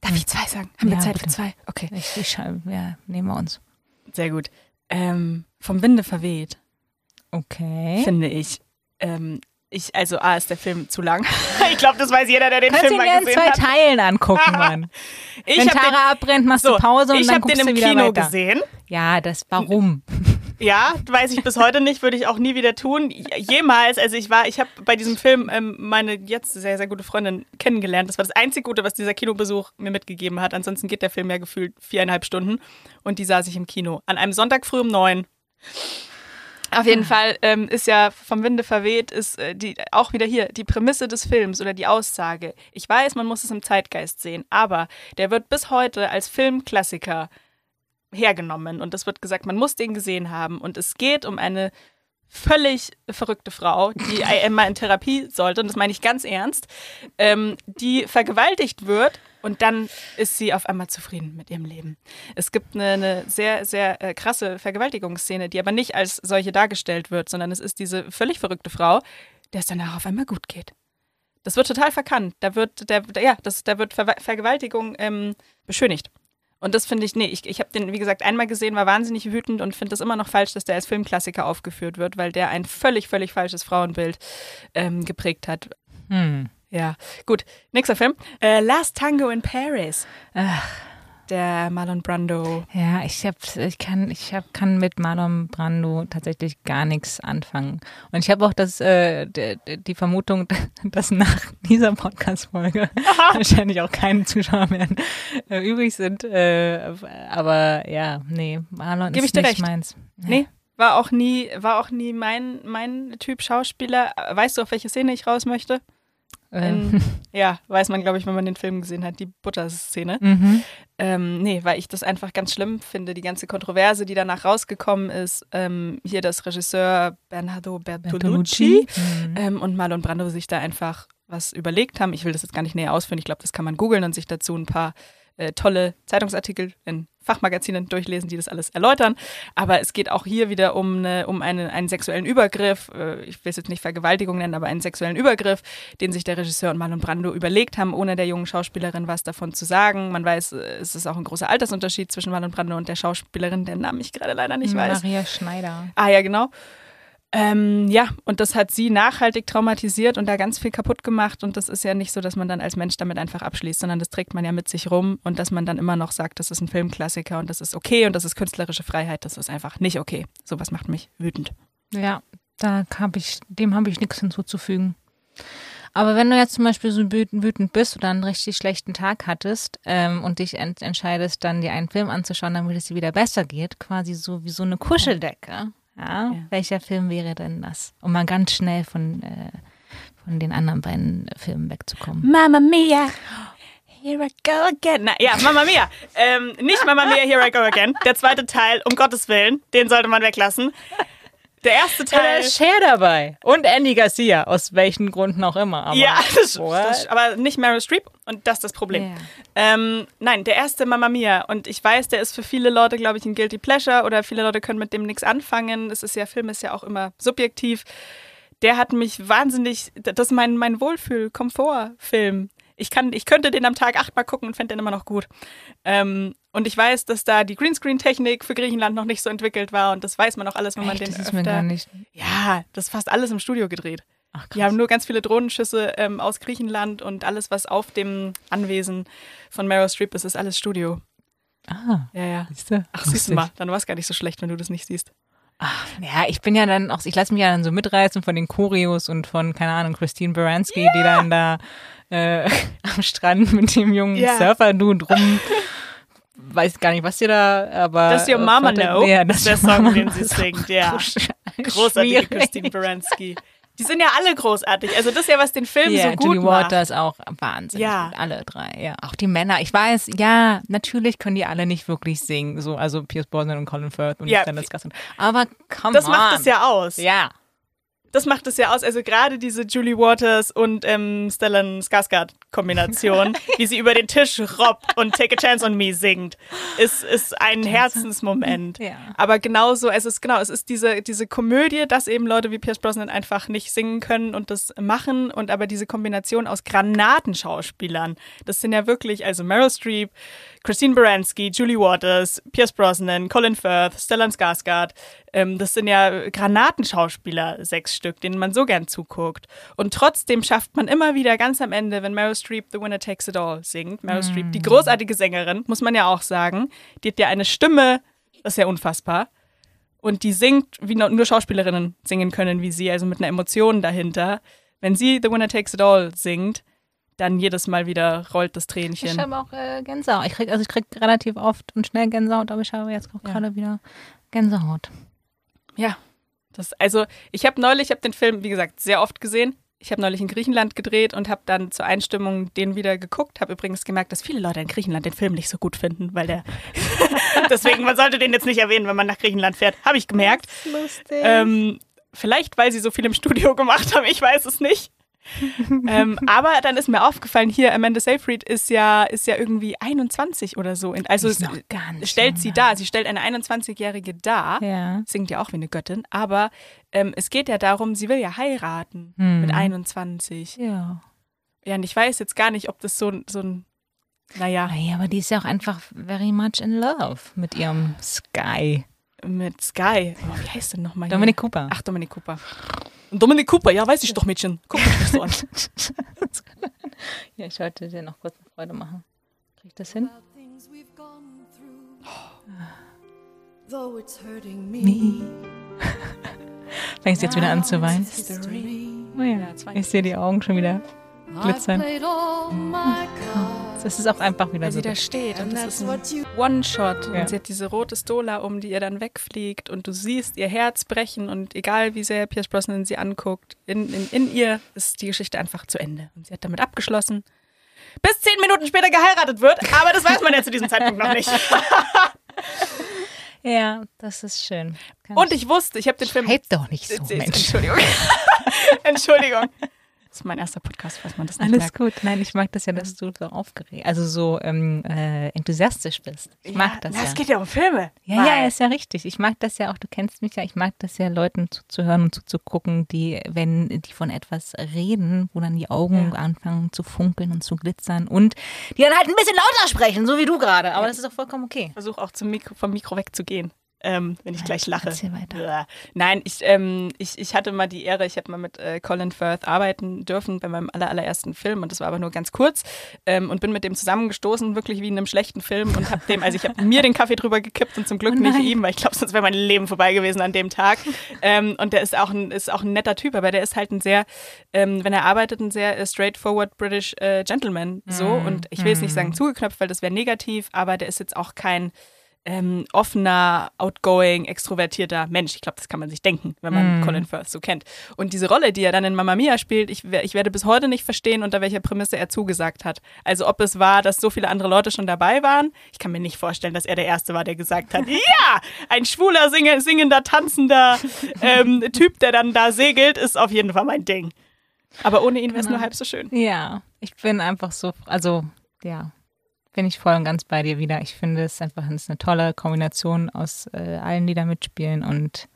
Darf ich zwei sagen? Haben wir Ja, Zeit bitte. für zwei? Okay. Ich, ich, ja, nehmen wir uns. Sehr gut. Ähm, vom Winde verweht, Okay. finde ich. Ähm, ich, also A ist der Film zu lang. ich glaube, das weiß jeder, der den Kannst du Film mal ja in gesehen zwei hat. Teilen angucken, Mann. Ich Wenn habe den, Tara abbrennt, machst so, du Pause und ich dann guckst den du im wieder Kino weiter. gesehen. Ja, das, warum? Ja, weiß ich bis heute nicht, würde ich auch nie wieder tun. Jemals, also ich war, ich habe bei diesem Film ähm, meine jetzt sehr, sehr gute Freundin kennengelernt. Das war das einzige Gute, was dieser Kinobesuch mir mitgegeben hat. Ansonsten geht der Film ja gefühlt viereinhalb Stunden. Und die saß ich im Kino. An einem Sonntag früh um neun. Auf jeden Fall ähm, ist ja vom Winde verweht, ist äh, die, auch wieder hier die Prämisse des Films oder die Aussage. Ich weiß, man muss es im Zeitgeist sehen, aber der wird bis heute als Filmklassiker hergenommen und es wird gesagt, man muss den gesehen haben und es geht um eine völlig verrückte Frau, die einmal in Therapie sollte, und das meine ich ganz ernst, ähm, die vergewaltigt wird und dann ist sie auf einmal zufrieden mit ihrem Leben. Es gibt eine, eine sehr, sehr äh, krasse Vergewaltigungsszene, die aber nicht als solche dargestellt wird, sondern es ist diese völlig verrückte Frau, der es danach auf einmal gut geht. Das wird total verkannt. Da wird, der, der ja, das, da wird Ver Vergewaltigung ähm, beschönigt. Und das finde ich, nee, ich, ich habe den, wie gesagt, einmal gesehen, war wahnsinnig wütend und finde es immer noch falsch, dass der als Filmklassiker aufgeführt wird, weil der ein völlig, völlig falsches Frauenbild ähm, geprägt hat. Hm. Ja, gut. Nächster Film. Äh, Last Tango in Paris. Ach, Der Marlon Brando. ja, ich hab, ich kann, ich hab, kann mit Marlon Brando tatsächlich gar nichts anfangen. Und ich habe auch das, äh, d- d- die Vermutung, dass nach dieser Podcast-Folge wahrscheinlich auch keine Zuschauer mehr äh, übrig sind. Äh, aber ja, nee, Marlon Geb ist nicht recht. meins. Nee, war auch nie, war auch nie mein, mein Typ Schauspieler. Weißt du, auf welche Szene ich raus möchte? Ähm, In, ja, weiß man, glaube ich, wenn man den Film gesehen hat, die Butter-Szene. mhm. Ähm, nee, weil ich das einfach ganz schlimm finde, die ganze Kontroverse, die danach rausgekommen ist. Ähm, hier das Regisseur Bernardo Bertolucci, Mhm. ähm, und Marlon Brando sich da einfach was überlegt haben. Ich will das jetzt gar nicht näher ausführen. Ich glaube, das kann man googeln und sich dazu ein paar äh, tolle Zeitungsartikel in Fachmagazinen durchlesen, die das alles erläutern. Aber es geht auch hier wieder um, eine, um eine, einen sexuellen Übergriff. Äh, ich will es jetzt nicht Vergewaltigung nennen, aber einen sexuellen Übergriff, den sich der Regisseur und Marlon Brando überlegt haben, ohne der jungen Schauspielerin was davon zu sagen. Man weiß, äh, es ist auch ein großer Altersunterschied zwischen Marlon Brando und der Schauspielerin, deren Namen ich gerade leider nicht weiß. Maria Schneider. Ah ja, genau. Ähm, ja, und das hat sie nachhaltig traumatisiert und da ganz viel kaputt gemacht. Und das ist ja nicht so, dass man dann als Mensch damit einfach abschließt, sondern das trägt man ja mit sich rum und dass man dann immer noch sagt, das ist ein Filmklassiker und das ist okay und das ist künstlerische Freiheit, das ist einfach nicht okay. Sowas macht mich wütend. Ja, da hab ich, dem habe ich nichts hinzuzufügen. Aber wenn du jetzt zum Beispiel so wütend, bist oder einen richtig schlechten Tag hattest ähm, und dich ent entscheidest, dann dir einen Film anzuschauen, damit es dir wieder besser geht, quasi so wie so eine Kuscheldecke. Ja? Ja. Welcher Film wäre denn das? Um mal ganz schnell von, äh, von den anderen beiden Filmen wegzukommen. Mama Mia! Here I go again. Na, ja, Mama Mia. Ähm, nicht Mama Mia, Here I go again. Der zweite Teil, um Gottes Willen, den sollte man weglassen. Der erste Da Teil. ist Cher dabei. Und Andy Garcia, aus welchen Gründen auch immer. Aber ja, das, das, aber nicht Meryl Streep und das ist das Problem. Ja. Ähm, nein, der erste Mamma Mia. Und ich weiß, der ist für viele Leute, glaube ich, ein Guilty Pleasure oder viele Leute können mit dem nichts anfangen. Es ist ja, Film ist ja auch immer subjektiv. Der hat mich wahnsinnig, das ist mein, mein Wohlfühl-Komfort-Film. Ich, kann, ich könnte den am Tag achtmal gucken und fände den immer noch gut. Ähm, und ich weiß, dass da die Greenscreen-Technik für Griechenland noch nicht so entwickelt war und das weiß man auch alles, wenn man Echt, den das ist öfter... mir gar nicht. Ja, das ist fast alles im Studio gedreht. Ach, Die haben nur ganz viele Drohnenschüsse ähm, aus Griechenland und alles, was auf dem Anwesen von Meryl Streep ist, ist alles Studio. Ah, Ja, ja. siehst du? Ach, siehst du mal, dann war es gar nicht so schlecht, wenn du das nicht siehst. Ach, ja, ich bin ja dann auch, ich lasse mich ja dann so mitreißen von den Choreos und von, keine Ahnung, Christine Baranski, die dann da äh, am Strand mit dem jungen Ja. Surfer-Dude rum. Weiß gar nicht, was sie da, aber. Does your äh, mama know? Ja, das das ist der your Song, mama den sie singt, ja. Großartige Christine Baranski. Die sind ja alle großartig. Also das ist ja, was den Film Ja, so gut Julie macht. Waters auch wahnsinnig. Ja. Alle drei, ja. Auch die Männer. Ich weiß, ja, natürlich können die alle nicht wirklich singen. So, also Pierce Brosnan und Colin Firth und Ja. Stanley Skarsgård. Aber come Das on. macht es ja aus. Ja. Das macht es ja aus. Also gerade diese Julie Waters und ähm, Stellan Skarsgård-Kombination, wie sie über den Tisch robbt und Take a Chance on Me singt, ist, ist ein Herzensmoment. Ja. Aber genauso, es ist genau, es ist diese, diese Komödie, dass eben Leute wie Pierce Brosnan einfach nicht singen können und das machen und aber diese Kombination aus Granatenschauspielern, das sind ja wirklich, also Meryl Streep, Christine Baranski, Julie Waters, Pierce Brosnan, Colin Firth, Stellan Skarsgård, ähm, das sind ja Granatenschauspieler, sechs Stück, denen man so gern zuguckt. Und trotzdem schafft man immer wieder ganz am Ende, wenn Meryl Streep The Winner Takes It All singt, Meryl Streep, die großartige Sängerin, muss man ja auch sagen, die hat ja eine Stimme, das ist ja unfassbar. Und die singt, wie nur Schauspielerinnen singen können wie sie, also mit einer Emotion dahinter. Wenn sie The Winner Takes It All singt, dann jedes Mal wieder rollt das Ich Tränchen. habe auch äh, Gänsehaut. Ich krieg, also ich krieg relativ oft und schnell Gänsehaut, aber ich habe jetzt auch Ja. gerade wieder Gänsehaut. Ja. Das, also, ich habe neulich, ich habe den Film, wie gesagt, sehr oft gesehen. Ich habe neulich in Griechenland gedreht und habe dann zur Einstimmung den wieder geguckt. Habe übrigens gemerkt, dass viele Leute in Griechenland den Film nicht so gut finden, weil der. Deswegen, man sollte den jetzt nicht erwähnen, wenn man nach Griechenland fährt. Habe ich gemerkt. Lustig. Ähm, vielleicht, weil sie so viel im Studio gemacht haben, ich weiß es nicht. ähm, aber dann ist mir aufgefallen, hier Amanda Seyfried ist ja, ist ja irgendwie 21 oder so. Also stellt sie dar, sie stellt eine 21-Jährige dar, Ja. singt ja auch wie eine Göttin, aber ähm, es geht ja darum, sie will ja heiraten Hm. mit 21. Ja. Ja, und ich weiß jetzt gar nicht, ob das so, ein- so ein, naja, Naja, aber die ist ja auch einfach very much in love mit ihrem Sky. Mit Sky. Oh, wie heißt denn nochmal? hier? Dominic Cooper. Ach, Dominik Cooper. Dominik Cooper, ja, weiß ich doch, Mädchen. Guck mich so an. Ja, ich wollte dir noch kurz eine Freude machen. Krieg ich das hin? hurting me. Fängst jetzt wieder an zu weinen? Oh ja, ich sehe die Augen schon wieder glitzern. cards. Das ist auch einfach wieder so. sie da steht und das ist ein One-Shot Ja. und sie hat diese rote Stola um, die ihr dann wegfliegt und du siehst ihr Herz brechen und egal wie sehr Pierce Brosnan sie anguckt, in, in, in ihr ist die Geschichte einfach zu Ende. Und sie hat damit abgeschlossen. Bis zehn Minuten später geheiratet wird, aber das weiß man ja zu diesem Zeitpunkt noch nicht. Ja, das ist schön. Kann Und ich wusste, ich habe den Film. Halt doch nicht so, Jetzt- jetzt- Mensch. Entschuldigung. Entschuldigung. Das ist mein erster Podcast, falls man das nicht Alles merkt. gut. Nein, ich mag das ja, dass du so aufgeregt, also so ähm, äh, enthusiastisch bist. Ich mag das na, ja. Es geht ja um Filme. Ja, ja, ist ja richtig. Ich mag das ja auch, du kennst mich ja, ich mag das ja, Leuten zuzuhören und zuzugucken, die, wenn die von etwas reden, wo dann die Augen Ja. anfangen zu funkeln und zu glitzern und die dann halt ein bisschen lauter sprechen, so wie du gerade. Aber das ist doch vollkommen okay. versuche auch zum Mikro, vom Mikro wegzugehen, ähm, wenn ich gleich lache. Nein, ich, ähm, ich, ich hatte mal die Ehre, ich habe mal mit äh, Colin Firth arbeiten dürfen bei meinem aller, allerersten Film und das war aber nur ganz kurz ähm, und bin mit dem zusammengestoßen, wirklich wie in einem schlechten Film und habe dem, also ich habe mir den Kaffee drüber gekippt und zum Glück Oh nicht ihm, weil ich glaube, sonst wäre mein Leben vorbei gewesen an dem Tag. ähm, und der ist auch, ein, ist auch ein netter Typ, aber der ist halt ein sehr, ähm, wenn er arbeitet, ein sehr äh, straightforward British äh, Gentleman so. Mm, und ich will jetzt nicht sagen zugeknöpft, weil das wäre negativ, aber der ist jetzt auch kein ähm, offener, outgoing, extrovertierter Mensch. Ich glaube, das kann man sich denken, wenn man Colin Firth so kennt. Und diese Rolle, die er dann in Mamma Mia spielt, ich, ich werde bis heute nicht verstehen, unter welcher Prämisse er zugesagt hat. Also ob es war, dass so viele andere Leute schon dabei waren. Ich kann mir nicht vorstellen, dass er der Erste war, der gesagt hat, ja, ein schwuler, singer, singender, tanzender ähm, Typ, der dann da segelt, ist auf jeden Fall mein Ding. Aber ohne ihn wäre es nur halb so schön. Ja, ich bin einfach so, also ja, bin ich voll und ganz bei dir wieder. Ich finde es einfach es eine tolle Kombination aus äh, allen, die da mitspielen und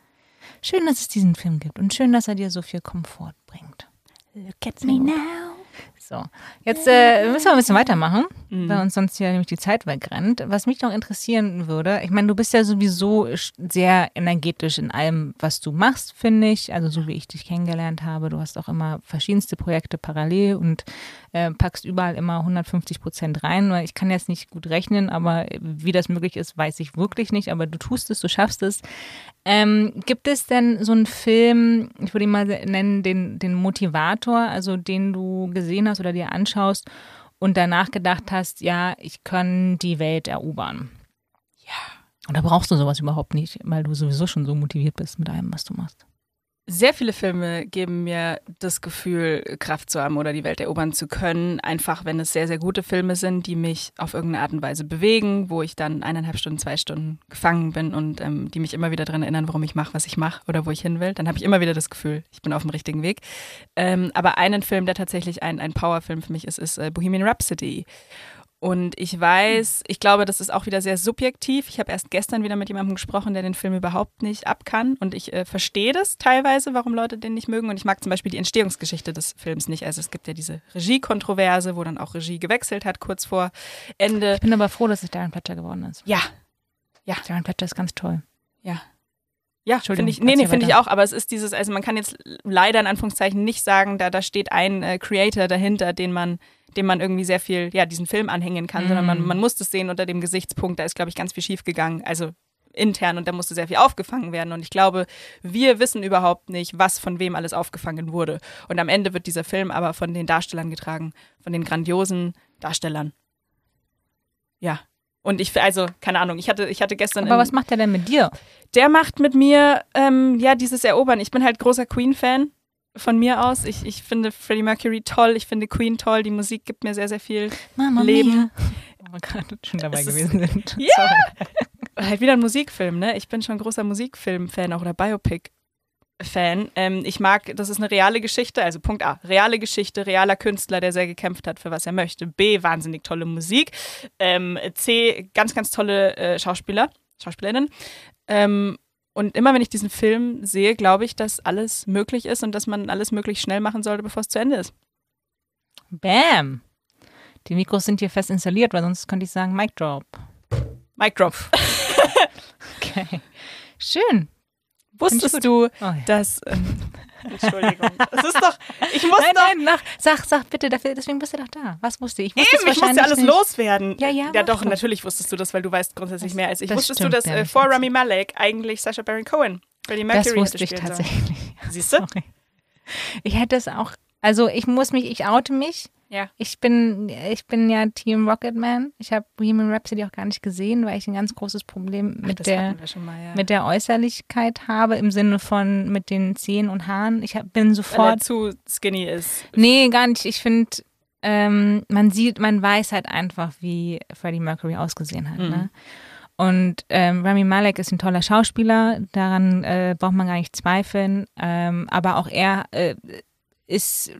schön, dass es diesen Film gibt und schön, dass er dir so viel Komfort bringt. Look at me now. So, jetzt äh, müssen wir ein bisschen weitermachen, Mhm. weil uns sonst hier nämlich die Zeit wegrennt. Was mich noch interessieren würde, ich meine, du bist ja sowieso sehr energetisch in allem, was du machst, finde ich. Also so wie ich dich kennengelernt habe. Du hast auch immer verschiedenste Projekte parallel und äh, packst überall immer 150 Prozent rein. Weil ich kann jetzt nicht gut rechnen, aber wie das möglich ist, weiß ich wirklich nicht. Aber du tust es, du schaffst es. Ähm, gibt es denn so einen Film, ich würde ihn mal nennen, den, den Motivator, also den du gesehen hast oder dir anschaust und danach gedacht hast, ja, ich kann die Welt erobern? Ja. Oder brauchst du sowas überhaupt nicht, weil du sowieso schon so motiviert bist mit allem, was du machst? Sehr viele Filme geben mir das Gefühl, Kraft zu haben oder die Welt erobern zu können. Einfach, wenn es sehr, sehr gute Filme sind, die mich auf irgendeine Art und Weise bewegen, wo ich dann eineinhalb Stunden, zwei Stunden gefangen bin und ähm, die mich immer wieder daran erinnern, warum ich mache, was ich mache oder wo ich hin will. Dann habe ich immer wieder das Gefühl, ich bin auf dem richtigen Weg. Ähm, aber einen Film, der tatsächlich ein, ein Powerfilm für mich ist, ist äh, Bohemian Rhapsody. Und ich weiß, ich glaube, das ist auch wieder sehr subjektiv. Ich habe erst gestern wieder mit jemandem gesprochen, der den Film überhaupt nicht abkann. Und ich äh, verstehe das teilweise, warum Leute den nicht mögen. Und ich mag zum Beispiel die Entstehungsgeschichte des Films nicht. Also es gibt ja diese Regiekontroverse, wo dann auch Regie gewechselt hat, kurz vor Ende. Ich bin aber froh, dass es Darren Fletcher geworden ist. Ja, Darren Fletcher ist ganz toll. ja. Ja, finde ich, nee, nee, finde ich auch, aber es ist dieses, also man kann jetzt leider in Anführungszeichen nicht sagen, da, da steht ein äh, Creator dahinter, den man, dem man irgendwie sehr viel, ja, diesen Film anhängen kann, sondern man, Mm. man muss das sehen unter dem Gesichtspunkt, da ist, glaube ich, ganz viel schief gegangen, also intern und da musste sehr viel aufgefangen werden und ich glaube, wir wissen überhaupt nicht, was von wem alles aufgefangen wurde und am Ende wird dieser Film aber von den Darstellern getragen, von den grandiosen Darstellern. Ja. Und ich, also, keine Ahnung, ich hatte, ich hatte gestern. Aber was macht er denn mit dir? der macht mit mir ähm, ja dieses Erobern. Ich bin halt großer Queen-Fan von mir aus. Ich, ich finde Freddie Mercury toll, ich finde Queen toll. Die Musik gibt mir sehr, sehr viel Mama Leben. Mia. Wo wir gerade schon dabei Es ist- gewesen sind. Ja! Halt wieder ein Musikfilm, ne? Ich bin schon großer Musikfilm-Fan auch oder Biopic. Fan. Ähm, ich mag, das ist eine reale Geschichte, also Punkt A, reale Geschichte, realer Künstler, der sehr gekämpft hat für was er möchte. B, wahnsinnig tolle Musik. Ähm, C, ganz, ganz tolle äh, Schauspieler, Schauspielerinnen. Ähm, und immer wenn ich diesen Film sehe, glaube ich, dass alles möglich ist und dass man alles möglich schnell machen sollte, bevor es zu Ende ist. Bam! Die Mikros sind hier fest installiert, weil sonst könnte ich sagen Mic Drop. Mic drop. Okay. Schön. Wusstest du, Oh, ja. dass. Ähm, Entschuldigung. Das ist doch. Ich muss Nein, doch. nein, nach, sag, sag bitte, dafür, deswegen bist du doch da. Was wusste ich? ich? wusste es Eben, ich musste alles nicht. loswerden. Ja, ja, Ja, doch, doch. natürlich wusstest du das, weil du weißt grundsätzlich Das- mehr als ich. das Wusstest du, stimmt, dass ja, äh, das vor. Rami Malek eigentlich Sacha Baron Cohen Freddie Das Mercury wusste hätte ich tatsächlich. Siehst du? Sorry. Ich hätte es auch, also ich muss mich, ich oute mich. Ja. Ich bin, ich bin ja Team Rocketman. Ich habe Bohemian Rhapsody auch gar nicht gesehen, weil ich ein ganz großes Problem Ach, mit der mal, ja. mit der Äußerlichkeit habe, im Sinne von mit den Zähnen und Haaren. Ich hab, bin weil er sofort. zu skinny ist. Nee, gar nicht. Ich finde, ähm, man sieht, man weiß halt einfach, wie Freddie Mercury ausgesehen hat. Mhm. Ne? Und ähm, Rami Malek ist ein toller Schauspieler, daran äh, braucht man gar nicht zweifeln. Ähm, aber auch er äh, ist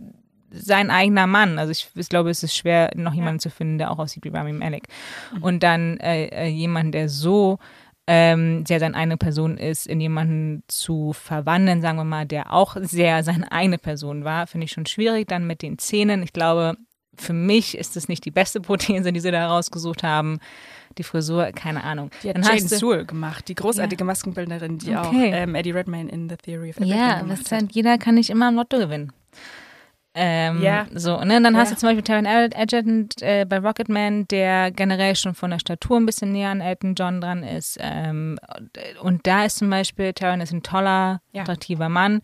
sein eigener Mann. Also ich, ich glaube, es ist schwer, noch jemanden zu finden, der auch aussieht wie Rami Malek. Und dann äh, äh, jemand, der so ähm, der seine eigene Person ist, in jemanden zu verwandeln, sagen wir mal, der auch sehr seine eigene Person war, finde ich schon schwierig. Dann mit den Zähnen. Ich glaube, für mich ist das nicht die beste Prothese, die sie da rausgesucht haben. Die Frisur, keine Ahnung. Die hat Dann Jane Sewell gemacht, die großartige Maskenbildnerin, die auch Okay. ähm, Eddie Redmayne in The Theory of Everything Ja, gemacht hat. halt, jeder kann nicht immer im Lotto gewinnen. Ähm, Ja. So, ne? Dann hast Ja. du zum Beispiel Taron Edgerton äh, bei Rocketman, der generell schon von der Statur ein bisschen näher an Elton John dran ist. Ähm, und, und da ist zum Beispiel, Taron ist ein toller, Ja. attraktiver Mann,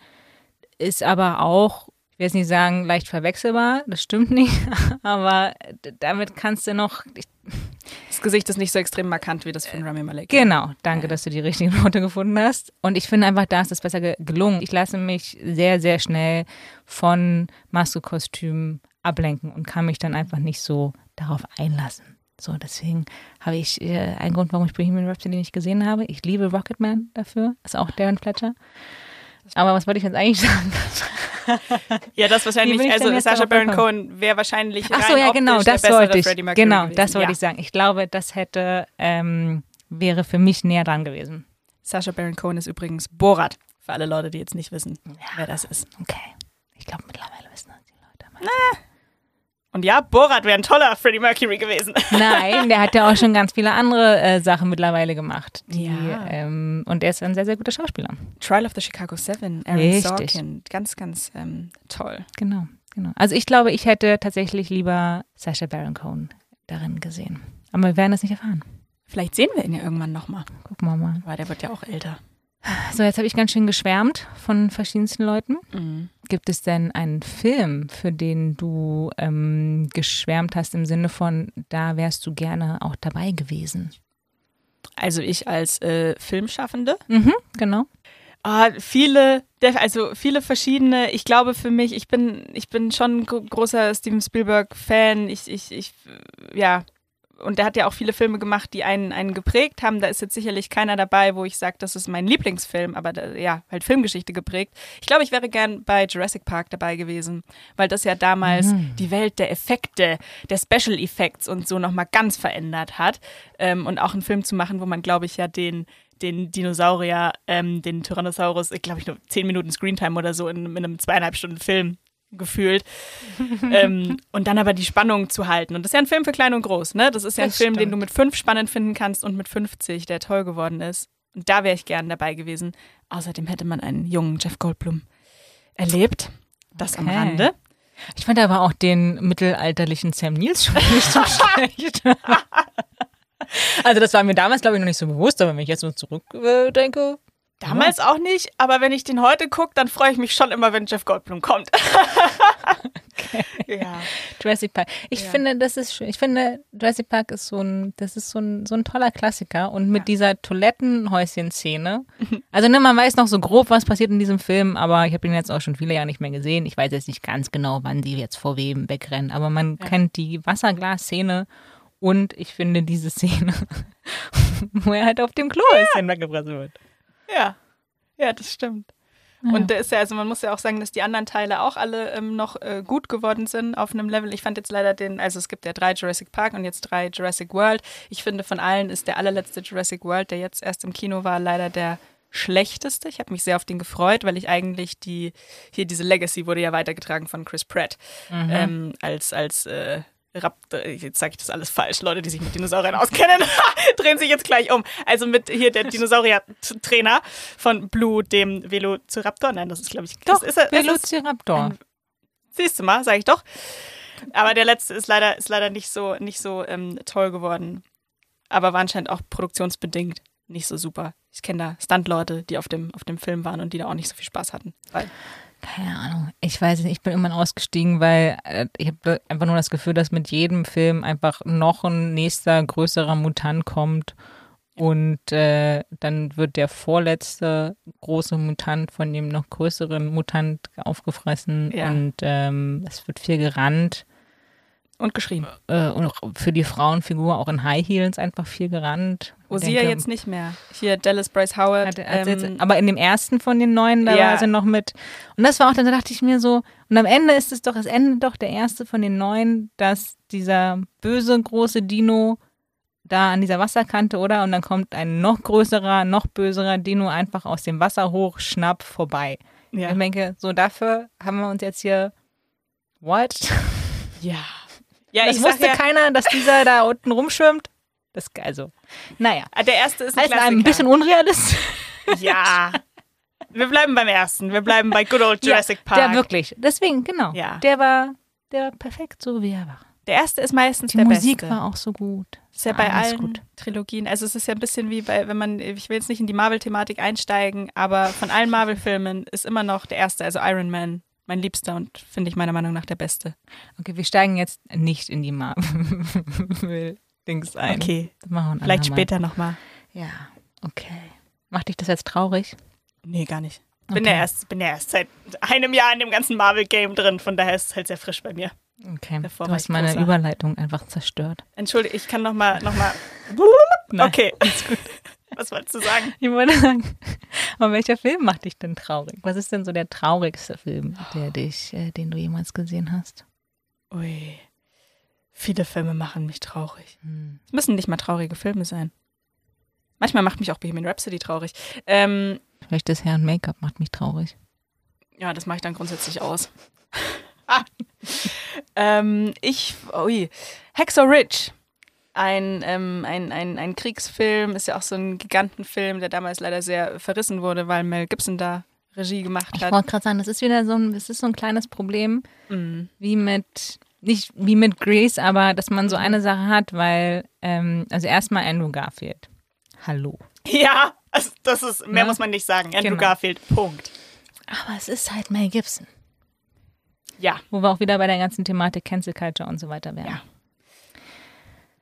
ist aber auch, ich will jetzt nicht sagen, leicht verwechselbar, das stimmt nicht, aber damit kannst du noch, ich, Das Gesicht ist nicht so extrem markant wie das von Rami Malek. Genau, danke, dass du die richtigen Worte gefunden hast. Und ich finde einfach, da ist es besser ge gelungen. Ich lasse mich sehr, sehr schnell von Maske, Kostüm ablenken und kann mich dann einfach nicht so darauf einlassen. So, deswegen habe ich äh, einen Grund, warum ich Bohemian Rhapsody nicht gesehen habe. Ich liebe Rocketman dafür, ist auch Darren Fletcher. Aber was wollte ich jetzt eigentlich sagen? Ja, das wahrscheinlich, also darauf Baron? Cohen wäre wahrscheinlich Ach so, ja, genau, das wollte ich. Genau, das wollte ja. ich sagen. Ich glaube, das hätte, ähm, wäre für mich näher dran gewesen. Sacha Baron Cohen ist übrigens Borat, für alle Leute, die jetzt nicht wissen, wer das ist. Okay. Ich glaube, mittlerweile wissen das die Leute. Und ja, Borat wäre ein toller Freddie Mercury gewesen. Nein, der hat ja auch schon ganz viele andere äh, Sachen mittlerweile gemacht. Die, Ja. ähm, und er ist ein sehr, sehr guter Schauspieler. Trial of the Chicago Seven, Aaron Richtig. Sorkin, ganz, ganz ähm, toll. Genau, genau. Also ich glaube, ich hätte tatsächlich lieber Sacha Baron Cohen darin gesehen. Aber wir werden es nicht erfahren. Vielleicht sehen wir ihn ja irgendwann nochmal, Gucken wir mal. weil der wird ja auch älter. So, jetzt habe ich ganz schön geschwärmt von verschiedensten Leuten. Mhm. Gibt es denn einen Film, für den du ähm, geschwärmt hast im Sinne von, da wärst du gerne auch dabei gewesen? Also ich als äh, Filmschaffende. Mhm, genau. Ah, viele, also viele verschiedene. Ich glaube für mich, ich bin, ich bin schon ein gro- großer Steven Spielberg-Fan. Ich, ich, ich, ja. Und der hat ja auch viele Filme gemacht, die einen, einen geprägt haben. Da ist jetzt sicherlich keiner dabei, wo ich sage, das ist mein Lieblingsfilm, aber da, ja, halt Filmgeschichte geprägt. Ich glaube, ich wäre gern bei Jurassic Park dabei gewesen, weil das ja damals die Welt der Effekte, der Special Effects und so nochmal ganz verändert hat. Ähm, und auch einen Film zu machen, wo man, glaube ich, ja den den Dinosaurier, ähm, den Tyrannosaurus, ich glaube ich nur zehn Minuten Screentime oder so in, in einem zweieinhalb Stunden Film gefühlt. ähm, und dann aber die Spannung zu halten. Und das ist ja ein Film für klein und groß, ne? Das ist ja ein Das Film, den stimmt. du mit fünf spannend finden kannst und mit 50, der toll geworden ist. Und da wäre ich gern dabei gewesen. Außerdem hätte man einen jungen Jeff Goldblum erlebt. Das am Okay. Rande. Ich fand aber auch den mittelalterlichen Sam Neill schon nicht so schlecht. also das war mir damals, glaube ich, noch nicht so bewusst, aber wenn ich jetzt so zurückdenke, Damals auch nicht, aber wenn ich den heute gucke, dann freue ich mich schon immer, wenn Jeff Goldblum kommt. Ja. Jurassic Park. Ich Ja. finde, das ist schön. Ich finde, Jurassic Park ist so ein, das ist so ein, so ein toller Klassiker. Und mit Ja. dieser Toilettenhäuschen-Szene. Also, ne, man weiß noch so grob, was passiert in diesem Film, aber ich habe ihn jetzt auch schon viele Jahre nicht mehr gesehen. Ich weiß jetzt nicht ganz genau, wann die jetzt vor wem wegrennen, aber man kennt die Wasserglas-Szene und ich finde diese Szene, wo er halt auf dem Klo ist, wenn weggepresst wird. Ja, ja, das stimmt. Und da ist ja, also man muss ja auch sagen, dass die anderen Teile auch alle ähm, noch äh, gut geworden sind auf einem Level. Ich fand jetzt leider den, also es gibt ja drei Jurassic Park und jetzt drei Jurassic World. Ich finde von allen ist der allerletzte Jurassic World, der jetzt erst im Kino war, leider der schlechteste. Ich habe mich sehr auf den gefreut, weil ich eigentlich die, hier diese Legacy wurde ja weitergetragen von Chris Pratt ähm, als, als äh, jetzt sage ich das alles falsch, Leute, die sich mit Dinosauriern auskennen, drehen sich jetzt gleich um. Also mit hier der Dinosaurier-Trainer von Blue, dem Velociraptor. Nein, das ist, glaube ich, Doch, das ist, das ist, Velociraptor. Siehst du mal, sage ich doch. Aber der letzte ist leider, ist leider nicht so, nicht so ähm, toll geworden. Aber war anscheinend auch produktionsbedingt nicht so super. Ich kenne da Stunt-Leute, die auf dem, auf dem Film waren und die da auch nicht so viel Spaß hatten. Weil, Keine Ahnung. Ich weiß nicht, ich bin irgendwann ausgestiegen, weil äh, ich habe einfach nur das Gefühl, dass mit jedem Film einfach noch ein nächster größerer Mutant kommt. Und äh, dann wird der vorletzte große Mutant von dem noch größeren Mutant aufgefressen. Ja. Und ähm, es wird viel gerannt. Und geschrien. Äh, und auch für die Frauenfigur auch in High Heels einfach viel gerannt. Ich Osia denke, jetzt nicht mehr. Hier Dallas Bryce Howard. Hat, hat ähm, jetzt, aber in dem ersten von den neuen, da Ja. war sie noch mit. Und das war auch, dann dachte ich mir so, und am Ende ist es doch, es endet doch der erste von den neuen, dass dieser böse große Dino da an dieser Wasserkante, oder? Und dann kommt ein noch größerer, noch böserer Dino einfach aus dem Wasser hoch, schnapp, vorbei. ja. Ich denke, so dafür haben wir uns jetzt hier, what? ja. Ja, das wusste ja, keiner, dass dieser da unten rumschwimmt. Das, also, naja. ah, der erste ist ein Klassiker. ein bisschen unrealistisch. Ja. Wir bleiben beim ersten. Wir bleiben bei Good Old Jurassic ja, Park. Der wirklich. Deswegen, genau. Ja. Der war, der war perfekt, so wie er war. Der erste ist meistens Die der Musik beste. war auch so gut. ist ja bei Alles allen gut. Trilogien. Also es ist ja ein bisschen wie bei, wenn man, ich will jetzt nicht in die Marvel-Thematik einsteigen, aber von allen Marvel-Filmen ist immer noch der erste, also Iron Man, mein Liebster und finde ich meiner Meinung nach der beste. Okay, wir steigen jetzt nicht in die Marvel-Dings ein. Okay, machen vielleicht später nochmal. Ja, okay. Macht dich das jetzt traurig? Nee, gar nicht. Bin Okay. ja erst, bin ja erst seit einem Jahr in dem ganzen Marvel-Game drin, von daher ist es halt sehr frisch bei mir. Okay. Davor Du hast meine großer. Überleitung einfach zerstört. Entschuldige, ich kann nochmal, nochmal. Okay, ist gut. Was wolltest du sagen? Ich wollte sagen, aber welcher Film macht dich denn traurig? Was ist denn so der traurigste Film, der dich, äh, den du jemals gesehen hast? Ui. Viele Filme machen mich traurig. Hm. Es müssen nicht mal traurige Filme sein. Manchmal macht mich auch Bohemian Rhapsody traurig. Ähm, Vielleicht das Herrn Make-up macht mich traurig. ja, das mache ich dann grundsätzlich aus. ah. ähm, ich, ui, Hacksaw Ridge. Ein, ähm, ein, ein, ein Kriegsfilm, ist ja auch so ein Gigantenfilm, der damals leider sehr verrissen wurde, weil Mel Gibson da Regie gemacht Ich hat. wollte gerade sagen, das ist wieder so ein, das ist so ein kleines Problem, Mm. wie mit, nicht wie mit Grease, aber dass man so eine Sache hat, weil, ähm, also erstmal Andrew Garfield. Hallo. Ja, also das ist, mehr Ja. muss man nicht sagen. Andrew Genau. Garfield, Punkt. Aber es ist halt Mel Gibson. Ja. Wo wir auch wieder bei der ganzen Thematik Cancel Culture und so weiter wären. Ja.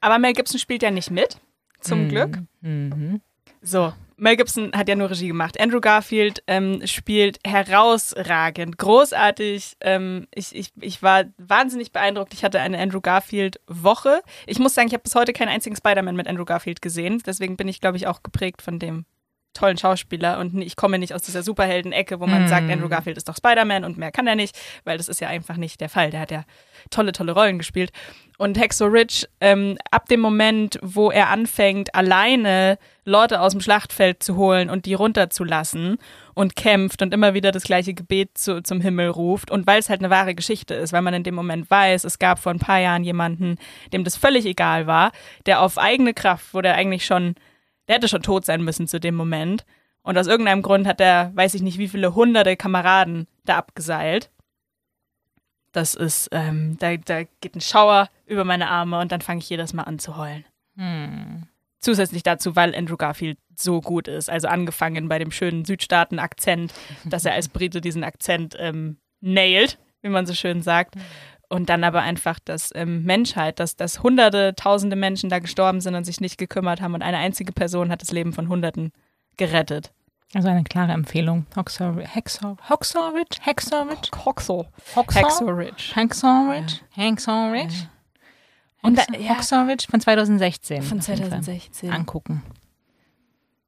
Aber Mel Gibson spielt ja nicht mit, zum Glück. Mhm. So, Mel Gibson hat ja nur Regie gemacht. Andrew Garfield ähm, spielt herausragend, großartig. Ähm, ich, ich, ich war wahnsinnig beeindruckt. Ich hatte eine Andrew Garfield-Woche. Ich muss sagen, ich habe bis heute keinen einzigen Spider-Man mit Andrew Garfield gesehen. Deswegen bin ich, glaube ich, auch geprägt von dem tollen Schauspieler und ich komme nicht aus dieser Superhelden-Ecke, wo man Mm. sagt, Andrew Garfield ist doch Spider-Man und mehr kann er nicht, weil das ist ja einfach nicht der Fall. Der hat ja tolle, tolle Rollen gespielt. Und Hexo Rich, ähm, ab dem Moment, wo er anfängt, alleine Leute aus dem Schlachtfeld zu holen und die runterzulassen und kämpft und immer wieder das gleiche Gebet zu, zum Himmel ruft und weil es halt eine wahre Geschichte ist, weil man in dem Moment weiß, es gab vor ein paar Jahren jemanden, dem das völlig egal war, der auf eigene Kraft, wo der eigentlich schon, der hätte schon tot sein müssen zu dem Moment und aus irgendeinem Grund hat er, weiß ich nicht, wie viele hunderte Kameraden da abgeseilt. Das ist, ähm, da, da geht ein Schauer über meine Arme und dann fange ich jedes Mal an zu heulen. Hm. Zusätzlich dazu, weil Andrew Garfield so gut ist. Also angefangen bei dem schönen Südstaaten-Akzent, dass er als Brite diesen Akzent ähm, nailt, wie man so schön sagt. Und dann aber einfach, dass ähm, Menschheit, dass, dass hunderte, tausende Menschen da gestorben sind und sich nicht gekümmert haben und eine einzige Person hat das Leben von Hunderten gerettet. Also eine klare Empfehlung. Hoxor, Hexor, Hoxorridge? Hexorridge? Hoxo. Hoxor? Ridge. Hanksorridge? Hanksorridge? Und da, ja, Hoxorridge von 2016. von auf jeden Fall. 2016. Angucken.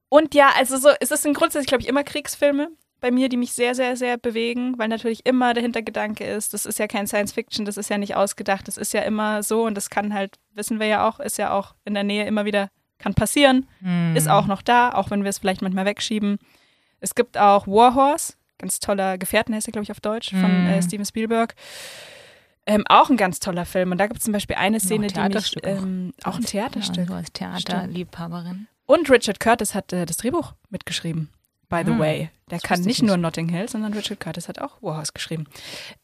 Und ja, also so, es ist grundsätzlich, glaube ich, immer Kriegsfilme bei mir, die mich sehr, sehr, sehr bewegen, weil natürlich immer der Hintergedanke ist, das ist ja kein Science Fiction, das ist ja nicht ausgedacht, das ist ja immer so und das kann halt, wissen wir ja auch, ist ja auch in der Nähe immer wieder, kann passieren, Hm. ist auch noch da, auch wenn wir es vielleicht manchmal wegschieben. Es gibt auch Warhorse, ganz toller Gefährten heißt er, glaube ich, auf Deutsch, von Mhm. äh, Steven Spielberg. Ähm, auch ein ganz toller Film. Und da gibt es zum Beispiel eine Szene, die mich, ähm, auch ein Theaterstück. Also als Theaterliebhaberin. Und Richard Curtis hat äh, das Drehbuch mitgeschrieben. By the Hm, way. Der kann nicht nur Notting Hill, sondern Richard Curtis hat auch Warhorse geschrieben.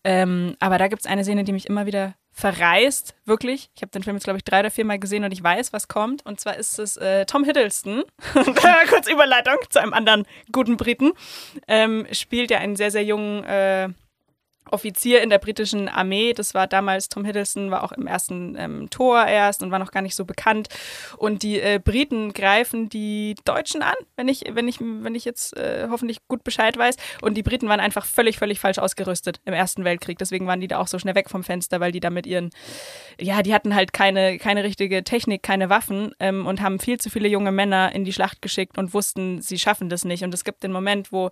Ähm, aber da gibt es eine Szene, die mich immer wieder verreist, wirklich. Ich habe den Film jetzt, glaube ich, drei oder vier Mal gesehen und ich weiß, was kommt. Und zwar ist es äh, Tom Hiddleston, kurz Überleitung zu einem anderen guten Briten, ähm, spielt ja einen sehr, sehr jungen äh, Offizier in der britischen Armee. Das war damals, Tom Hiddleston war auch im ersten ähm, Tor erst und war noch gar nicht so bekannt. Und die äh, Briten greifen die Deutschen an, wenn ich, wenn ich, wenn ich jetzt äh, hoffentlich gut Bescheid weiß. Und die Briten waren einfach völlig, völlig falsch ausgerüstet im Ersten Weltkrieg. Deswegen waren die da auch so schnell weg vom Fenster, weil die da mit ihren, ja, die hatten halt keine, keine richtige Technik, keine Waffen ähm, und haben viel zu viele junge Männer in die Schlacht geschickt und wussten, sie schaffen das nicht. Und es gibt den Moment, wo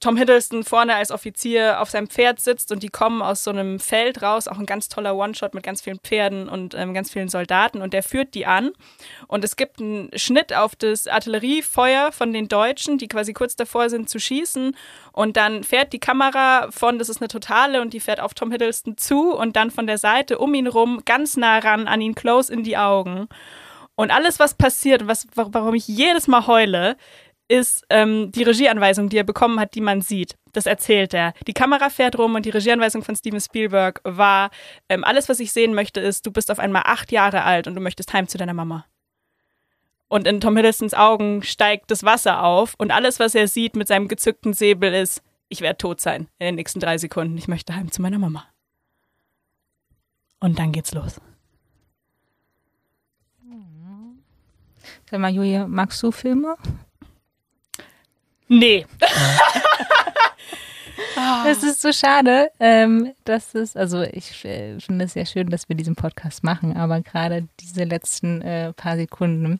Tom Hiddleston vorne als Offizier auf seinem Pferd sitzt und die kommen aus so einem Feld raus, auch ein ganz toller One-Shot mit ganz vielen Pferden und ähm, ganz vielen Soldaten und der führt die an. Und es gibt einen Schnitt auf das Artilleriefeuer von den Deutschen, die quasi kurz davor sind zu schießen. Und dann fährt die Kamera von, das ist eine totale und die fährt auf Tom Hiddleston zu und dann von der Seite um ihn rum ganz nah ran an ihn close in die Augen. Und alles, was passiert, was, warum ich jedes Mal heule, ist ähm, die Regieanweisung, die er bekommen hat, die man sieht. Das erzählt er. Die Kamera fährt rum und die Regieanweisung von Steven Spielberg war, ähm, alles, was ich sehen möchte, ist, du bist auf einmal acht Jahre alt und du möchtest heim zu deiner Mama. Und in Tom Hiddlestons Augen steigt das Wasser auf und alles, was er sieht mit seinem gezückten Säbel ist, ich werde tot sein in den nächsten drei Sekunden. Ich möchte heim zu meiner Mama. Und dann geht's los. Sag mal, Julia, magst du Filme? Nee. Das ist so schade. Ähm, das ist, also ich äh, finde es sehr schön, dass wir diesen Podcast machen, aber gerade diese letzten äh, paar Sekunden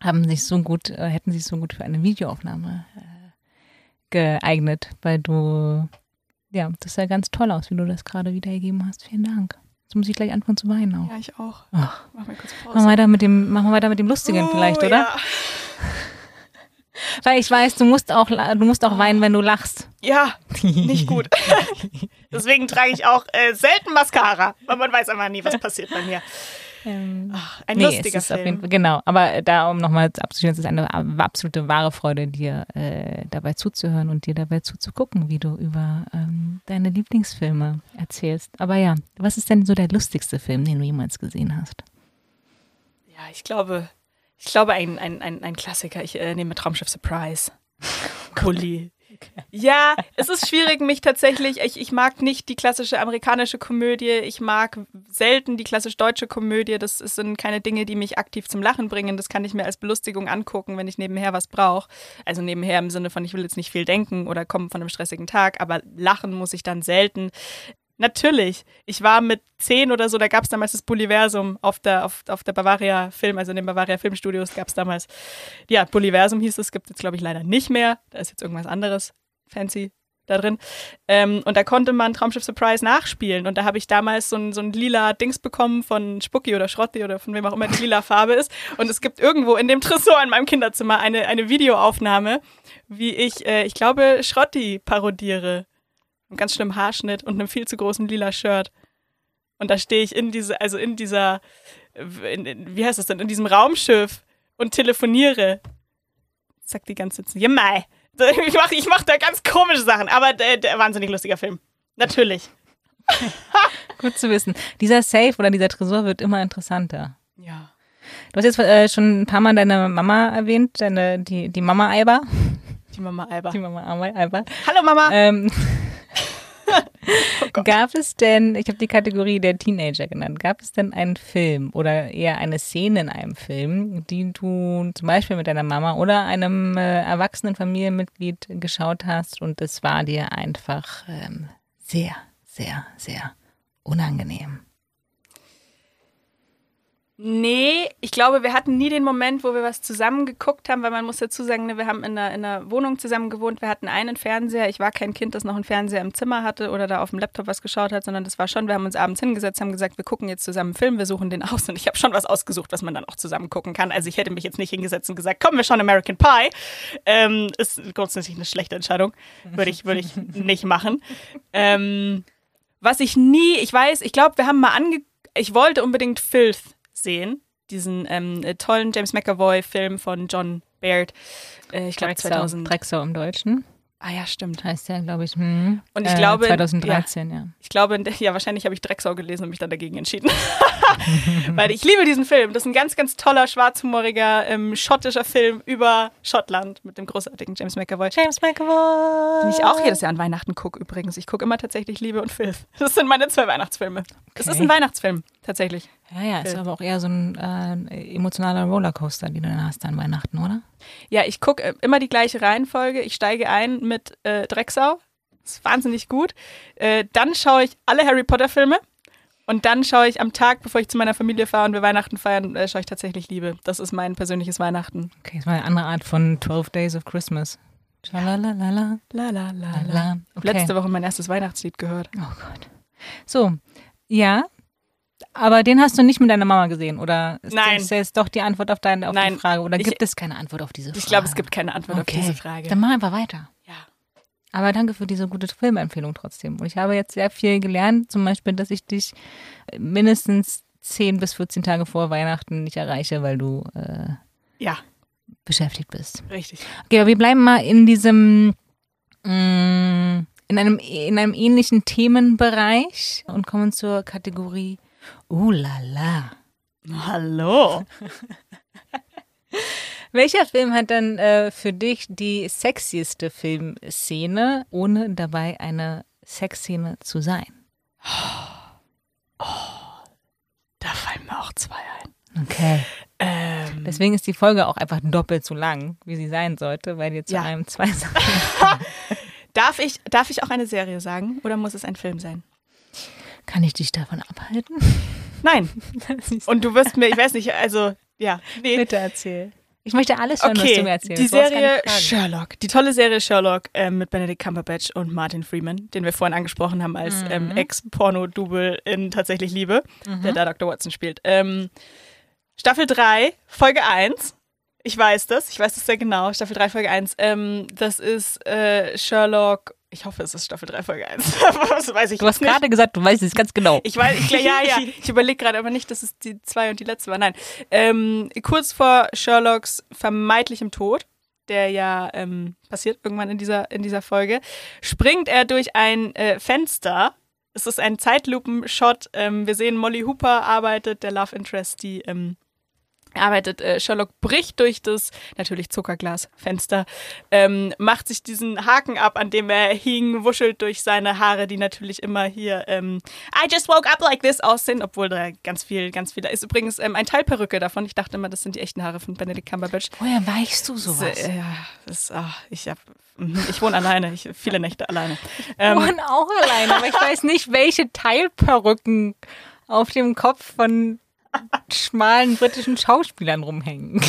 haben sich so gut, äh, hätten sich so gut für eine Videoaufnahme äh, geeignet, weil du, ja, das sah ganz toll aus, wie du das gerade wiedergegeben hast. Vielen Dank. Jetzt muss ich gleich anfangen zu weinen auch. Ja, ich auch. Ach. Mach mal kurz Machen wir Pause. weiter mit dem, machen wir weiter mit dem Lustigen vielleicht, Oh, oder? Ja. Weil ich weiß, du musst auch, du musst auch weinen, wenn du lachst. Ja, nicht gut. Deswegen trage ich auch äh, selten Mascara, weil man weiß einfach nie, was passiert bei mir. Ähm, Ach, ein nee, lustiger jeden Film. Fall, genau. Aber äh, da, um nochmal abzuschließen, es ist eine a- absolute wahre Freude, dir äh, dabei zuzuhören und dir dabei zuzugucken, wie du über ähm, deine Lieblingsfilme erzählst. Aber ja, was ist denn so der lustigste Film, den du jemals gesehen hast? Ja, ich glaube, ich glaube ein, ein, ein, ein Klassiker. Ich äh, nehme Traumschiff Surprise. Kuli. Ja, es ist schwierig, mich tatsächlich. Ich, ich mag nicht die klassische amerikanische Komödie. Ich mag selten die klassisch deutsche Komödie. Das ist- sind keine Dinge, die mich aktiv zum Lachen bringen. Das kann ich mir als Belustigung angucken, wenn ich nebenher was brauche. Also nebenher im Sinne von, ich will jetzt nicht viel denken oder komme von einem stressigen Tag, aber lachen muss ich dann selten. Natürlich. Ich war mit zehn oder so, da gab es damals das Bulliversum auf der, auf, auf der Bavaria Film, also in den Bavaria Filmstudios gab es damals. Ja, Bulliversum hieß es, gibt es jetzt, glaube ich, leider nicht mehr. Da ist jetzt irgendwas anderes fancy da drin. Ähm, und da konnte man Traumschiff Surprise nachspielen. Und da habe ich damals so ein, so ein lila Dings bekommen von Spucki oder Schrotti oder von wem auch immer die lila Farbe ist. Und es gibt irgendwo in dem Tresor in meinem Kinderzimmer eine, eine Videoaufnahme, wie ich, äh, ich glaube, Schrotti parodiere einem ganz schlimmen Haarschnitt und einem viel zu großen lila Shirt. Und da stehe ich in diese, also in dieser, in, in, wie heißt das denn, in diesem Raumschiff und telefoniere. Sagt die ganze Zeit, ja mei. Ich mache ich mach da ganz komische Sachen, aber der, der wahnsinnig lustiger Film. Natürlich. Gut zu wissen. Dieser Safe oder dieser Tresor wird immer interessanter. Ja. Du hast jetzt äh, schon ein paar Mal deine Mama erwähnt, deine, die, die Mama Alba. Die Mama Alba. Die Mama Alba. Hallo Mama. Ähm, Oh gab es denn, ich habe die Kategorie der Teenager genannt, gab es denn einen Film oder eher eine Szene in einem Film, die du zum Beispiel mit deiner Mama oder einem äh, erwachsenen Familienmitglied geschaut hast und es war dir einfach ähm, sehr, sehr, sehr unangenehm? Nee, ich glaube, wir hatten nie den Moment, wo wir was zusammen geguckt haben, weil man muss dazu sagen, ne, wir haben in einer, in einer Wohnung zusammen gewohnt. Wir hatten einen Fernseher. Ich war kein Kind, das noch einen Fernseher im Zimmer hatte oder da auf dem Laptop was geschaut hat, sondern das war schon, wir haben uns abends hingesetzt, haben gesagt, wir gucken jetzt zusammen einen Film, wir suchen den aus. Und ich habe schon was ausgesucht, was man dann auch zusammen gucken kann. Also ich hätte mich jetzt nicht hingesetzt und gesagt, komm, wir schauen American Pie. Ähm, ist grundsätzlich eine schlechte Entscheidung. Würde ich, würde ich nicht machen. Ähm, was ich nie, ich weiß, ich glaube, wir haben mal ange... Ich wollte unbedingt Filth sehen. Diesen ähm, äh, tollen James McAvoy-Film von John Baird. Äh, ich glaube 2000. Drexau im Deutschen Ah ja, stimmt. heißt der, glaube ich. Hm. Und ich glaube, 2013, ja. Ich glaube, ja, wahrscheinlich habe ich Drecksau gelesen und mich dann dagegen entschieden. Weil ich liebe diesen Film. Das ist ein ganz, ganz toller, schwarzhumoriger, ähm, schottischer Film über Schottland mit dem großartigen James McAvoy. James McAvoy. Den ich auch jedes Jahr an Weihnachten gucke übrigens. Ich gucke immer tatsächlich Liebe und Filth. Das sind meine zwei Weihnachtsfilme. Es ist ein Weihnachtsfilm, tatsächlich. Ja, ja, ist aber auch eher so ein äh, emotionaler Rollercoaster, den du dann hast an Weihnachten, oder? Ja, ich gucke äh, immer die gleiche Reihenfolge. Ich steige ein mit äh, Drecksau. Das ist wahnsinnig gut. Äh, dann schaue ich alle Harry Potter Filme. Und dann schaue ich am Tag, bevor ich zu meiner Familie fahre und wir Weihnachten feiern, äh, schaue ich tatsächlich Liebe. Das ist mein persönliches Weihnachten. Okay, das war eine andere Art von 12 Days of Christmas. Schalalalala. La la la la. La. Okay. Letzte Woche mein erstes Weihnachtslied gehört. Oh Gott. So, ja. Aber den hast du nicht mit deiner Mama gesehen, oder? Ist Nein. Das jetzt doch die Antwort auf deine auf die Nein. Frage? Oder Ich- gibt es keine Antwort auf diese Frage? Ich glaube, es gibt keine Antwort okay. auf diese Frage. Dann mach einfach weiter. Ja. Aber danke für diese gute Filmempfehlung trotzdem. Und ich habe jetzt sehr viel gelernt, zum Beispiel, dass ich dich mindestens 10 bis 14 Tage vor Weihnachten nicht erreiche, weil du äh, Ja, beschäftigt bist. richtig. Okay, aber wir bleiben mal in diesem, mh, in einem, in einem ähnlichen Themenbereich und kommen zur Kategorie Uh la la. Hallo. Welcher Film hat dann äh, für dich die sexieste Filmszene, ohne dabei eine Sexszene zu sein? Da fallen mir auch zwei ein. Okay. Ähm, Deswegen ist die Folge auch einfach doppelt so lang, wie sie sein sollte, weil ihr zu Ja. einem zwei Sachen. darf, ich, darf ich auch eine Serie sagen oder muss es ein Film sein? Kann ich dich davon abhalten? Nein. Und du wirst mir, ich weiß nicht, also, ja. Nee. Bitte erzähl. Ich möchte alles hören, was du mir erzählst. die Serie. Sherlock, die tolle Serie Sherlock ähm, mit Benedict Cumberbatch und Martin Freeman, den wir vorhin angesprochen haben als Mhm. ähm, Ex-Porno-Double in Tatsächlich Liebe, Mhm. der da Dr. Watson spielt. Ähm, Staffel 3, Folge 1. Ich weiß das, ich weiß das sehr genau. Staffel 3, Folge 1. Ähm, das ist äh, Sherlock. Ich hoffe, es ist Staffel 3, Folge 1. das weiß ich Du hast gerade gesagt, du weißt es ganz genau. Ich weiß, ich, ja, ja, ich überlege gerade aber nicht, dass es die zwei und die letzte war. Nein. Ähm, kurz vor Sherlocks vermeintlichem Tod, der ja ähm, passiert irgendwann in dieser, in dieser Folge, springt er durch ein äh, Fenster. Es ist ein Zeitlupen-Shot. Ähm, wir sehen, Molly Hooper arbeitet, der Love Interest, die ähm, arbeitet. Äh, Sherlock bricht durch das natürlich Zuckerglasfenster, ähm, macht sich diesen Haken ab, an dem er hing, wuschelt durch seine Haare, die natürlich immer hier ähm, I just woke up like this aussehen, obwohl da ganz viel, ganz viel da ist. Übrigens ähm, ein Teil Perücke davon. Ich dachte immer, das sind die echten Haare von Benedict Cumberbatch. Woher weißt du sowas? Das, äh, ja, das, ah, ich hab, mhm, ich wohne alleine, ich viele Nächte alleine. Ähm, Und auch alleine, aber ich weiß nicht, welche Teilperücken auf dem Kopf von schmalen britischen Schauspielern rumhängen.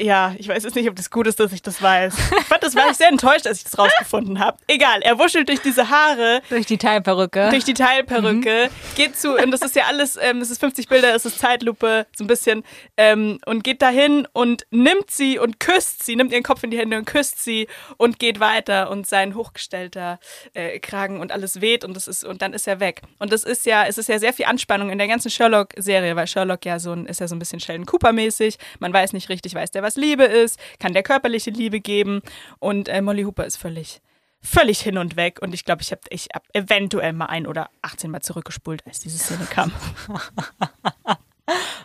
Ja, ich weiß jetzt nicht, ob das gut ist, dass ich das weiß. Ich fand, das war ich sehr enttäuscht, als ich das rausgefunden habe. Egal, er wuschelt durch diese Haare, Durch die Teilperücke. durch die Teilperücke, geht zu, und das ist ja alles, ähm, es ist 50 Bilder, es ist Zeitlupe, so ein bisschen, ähm, und geht dahin und nimmt sie und küsst sie, nimmt ihren Kopf in die Hände und küsst sie und geht weiter und sein hochgestellter äh, Kragen und alles weht und das ist, und dann ist er weg. Und das ist ja, es ist ja sehr viel Anspannung in der ganzen Sherlock-Serie, weil Sherlock ja so ein, ist ja so ein bisschen Sheldon Cooper-mäßig, man weiß nicht richtig, weiß der, was Liebe ist, kann der körperliche Liebe geben und äh, Molly Hooper ist völlig völlig hin und weg. Und ich glaube, ich habe ich hab eventuell mal ein oder 18 Mal zurückgespult, als diese Szene kam.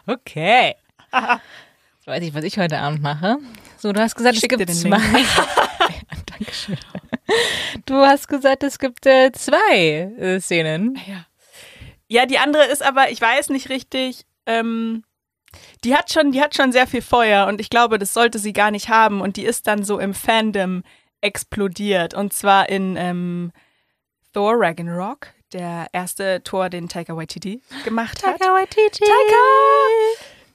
Okay. Jetzt weiß ich, was ich heute Abend mache. So, du hast gesagt, Schick es gibt zwei. Dankeschön. Du hast gesagt, es gibt äh, zwei äh, Szenen. Ja. ja, die andere ist aber, ich weiß nicht richtig, ähm, die hat schon, die hat schon sehr viel Feuer und ich glaube, das sollte sie gar nicht haben. Und die ist dann so im Fandom explodiert. Und zwar in ähm, Thor Ragnarok, der erste Tor, den Taika Waititi gemacht hat. Waititi.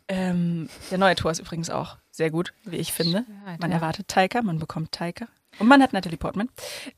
Ähm, der neue Tor ist übrigens auch sehr gut, wie ich finde. Man erwartet Taika, man bekommt Taika. Und man hat Natalie Portman.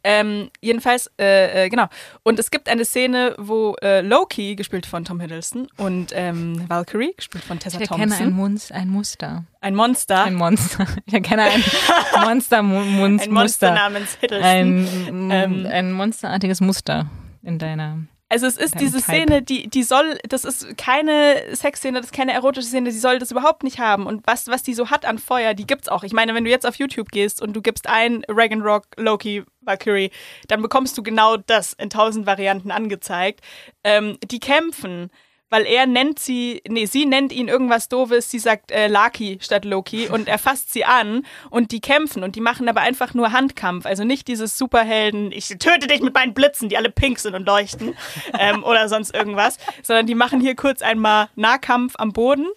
Ähm, jedenfalls, äh, äh, genau. Und es gibt eine Szene, wo äh, Loki, gespielt von Tom Hiddleston, und ähm, Valkyrie, gespielt von Tessa Ich erkenne Thompson, ein, Munz, ein Muster. ein Monster, Ein Monster. Ich erkenne ein Monster-Muster. ein Monster namens Hiddleston. Ein, Ähm, ein monsterartiges Muster in deiner. Also es ist diese Type. Szene, die, die soll, das ist keine Sexszene, das ist keine erotische Szene, die soll das überhaupt nicht haben. Und was, was die so hat an Feuer, die gibt's auch. Ich meine, wenn du jetzt auf YouTube gehst und du gibst ein Ragnarok, Loki, Valkyrie, dann bekommst du genau das in tausend Varianten angezeigt. Ähm, die kämpfen, weil er nennt sie, nee, sie nennt ihn irgendwas Doofes, sie sagt äh, Laki statt Loki und er fasst sie an und die kämpfen und die machen aber einfach nur Handkampf, also nicht dieses Superhelden, ich töte dich mit meinen Blitzen, die alle pink sind und leuchten ähm, oder sonst irgendwas, sondern die machen hier kurz einmal Nahkampf am Boden.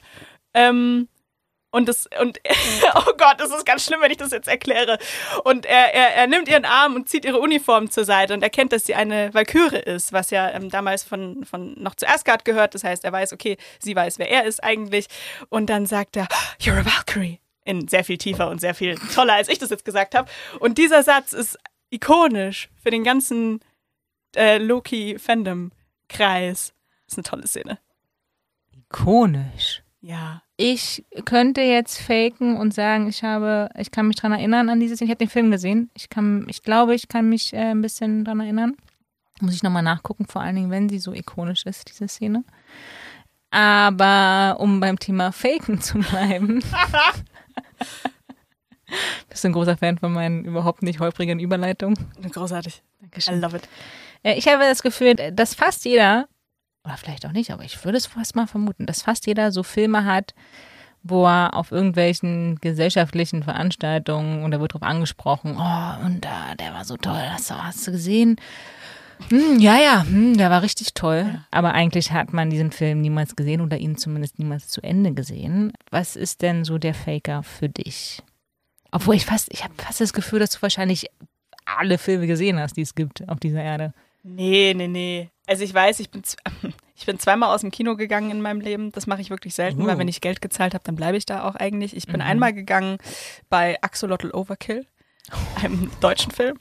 Ähm, und das, und, oh Gott, das ist ganz schlimm, wenn ich das jetzt erkläre. Und er, er, er nimmt ihren Arm und zieht ihre Uniform zur Seite und erkennt, dass sie eine Valkyrie ist, was ja ähm, damals von, von noch zu Asgard gehört. Das heißt, er weiß, okay, sie weiß, wer er ist eigentlich. Und dann sagt er, you're a Valkyrie. In sehr viel tiefer und sehr viel toller, als ich das jetzt gesagt habe. Und dieser Satz ist ikonisch für den ganzen äh, Loki-Fandom-Kreis. Ist eine tolle Szene. Ikonisch. Ja. Ich könnte jetzt faken und sagen, ich habe, ich kann mich dran erinnern an diese Szene. Ich habe den Film gesehen. Ich kann, ich glaube, ich kann mich äh, ein bisschen dran erinnern. Muss ich nochmal nachgucken, vor allen Dingen, wenn sie so ikonisch ist, diese Szene. Aber um beim Thema Faken zu bleiben. Bist du ein großer Fan von meinen überhaupt nicht holprigen Überleitungen? Großartig. I Dankeschön. love it. Äh, Ich habe das Gefühl, dass fast jeder, oder vielleicht auch nicht, aber ich würde es fast mal vermuten, dass fast jeder so Filme hat, wo er auf irgendwelchen gesellschaftlichen Veranstaltungen und da wird drauf angesprochen, oh, und da, der war so toll, hast du, hast du gesehen? Hm, ja, ja, hm, der war richtig toll. Aber eigentlich hat man diesen Film niemals gesehen oder ihn zumindest niemals zu Ende gesehen. Was ist denn so der Faker für dich? Obwohl ich fast, ich habe fast das Gefühl, dass du wahrscheinlich alle Filme gesehen hast, die es gibt auf dieser Erde. Nee, nee, nee. Also ich weiß, ich bin, ich bin zweimal aus dem Kino gegangen in meinem Leben. Das mache ich wirklich selten, Uh. weil wenn ich Geld gezahlt habe, dann bleibe ich da auch eigentlich. Ich bin einmal gegangen bei Axolotl Overkill, einem deutschen Film.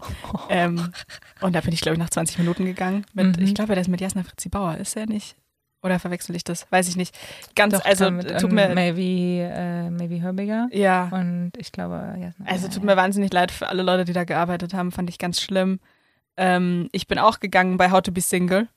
Ähm, und da bin ich, glaube ich, nach 20 Minuten gegangen. Mit, Mhm. Ich glaube, der ist mit Jasna Fritzi Bauer, ist er nicht? Oder verwechsel ich das? Weiß ich nicht. Ganz, Doch, also damit, tut ähm, mir, Maybe, äh, maybe Herbiger. ja. Und ich glaube, ja. Also tut mir wahnsinnig leid für alle Leute, die da gearbeitet haben, fand ich ganz schlimm. Ähm, ich bin auch gegangen bei How to Be Single.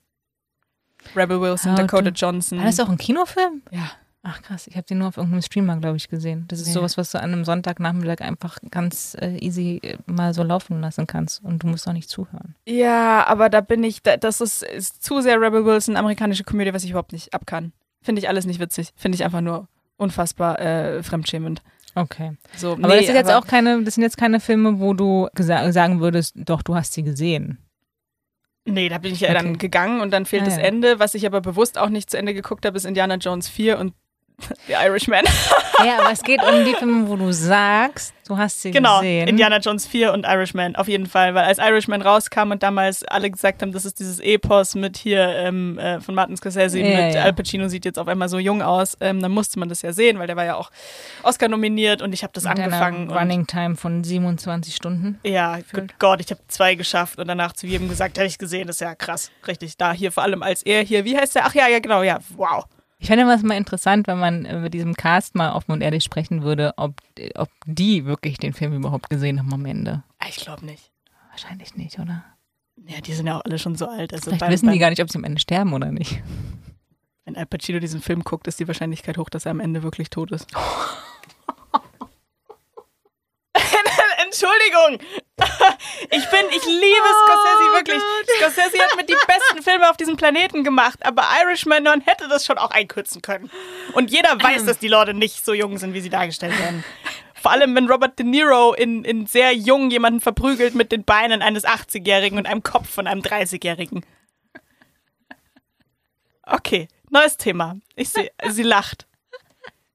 Rebel Wilson, How Dakota Johnson. War das auch ein Kinofilm? ja. Ach krass, ich habe den nur auf irgendeinem Streamer, glaube ich, gesehen. Das ist Nee. sowas, was du an einem Sonntagnachmittag einfach ganz äh, easy äh, mal so laufen lassen kannst und du musst auch nicht zuhören. Ja, aber da bin ich, da, das ist, ist zu sehr Rebel Wilson, amerikanische Komödie, was ich überhaupt nicht ab kann. Finde ich alles nicht witzig. Finde ich einfach nur unfassbar äh, fremdschämend. Okay. So, Aber nee, das sind jetzt aber- auch keine, das sind jetzt keine Filme, wo du sagen würdest, doch, du hast sie gesehen. Nee, da bin ich ja Okay. dann gegangen und dann fehlt Ah, das ja. Ende. Was ich aber bewusst auch nicht zu Ende geguckt habe, ist Indiana Jones 4 und The Irishman. Ja, aber es geht um die Filme, wo du sagst, du hast sie Genau, gesehen. Indiana Jones 4 und Irishman, auf jeden Fall. Weil als Irishman rauskam und damals alle gesagt haben, das ist dieses Epos mit hier ähm, äh, von Martin Scorsese, Ja, mit ja. Al Pacino sieht jetzt auf einmal so jung aus, ähm, dann musste man das ja sehen, weil der war ja auch Oscar nominiert und ich habe das Mit angefangen. einer Running Time von 27 Stunden. ja, Gefühlt. Gott, ich habe zwei geschafft und danach zu jedem gesagt, habe ich gesehen, das ist ja krass, richtig. Da hier vor allem als er hier, wie heißt der? Ach ja, ja, genau, ja, wow. Ich fände es mal interessant, wenn man äh, mit diesem Cast mal offen und ehrlich sprechen würde, ob, ob die wirklich den Film überhaupt gesehen haben am Ende. Ich glaube nicht. Wahrscheinlich nicht, oder? Ja, die sind ja auch alle schon so alt. Also Vielleicht beim- wissen die gar nicht, ob sie am Ende sterben oder nicht. Wenn Al Pacino diesen Film guckt, ist die Wahrscheinlichkeit hoch, dass er am Ende wirklich tot ist. Entschuldigung. Ich bin, ich liebe Scorsese wirklich. Scorsese hat mit die besten Filme auf diesem Planeten gemacht, aber Irishman man hätte das schon auch einkürzen können. Und jeder weiß, dass die Leute nicht so jung sind, wie sie dargestellt werden. Vor allem, wenn Robert De Niro in, in sehr jung jemanden verprügelt mit den Beinen eines 80-Jährigen und einem Kopf von einem 30-Jährigen. Okay, neues Thema. Ich sehe, sie lacht.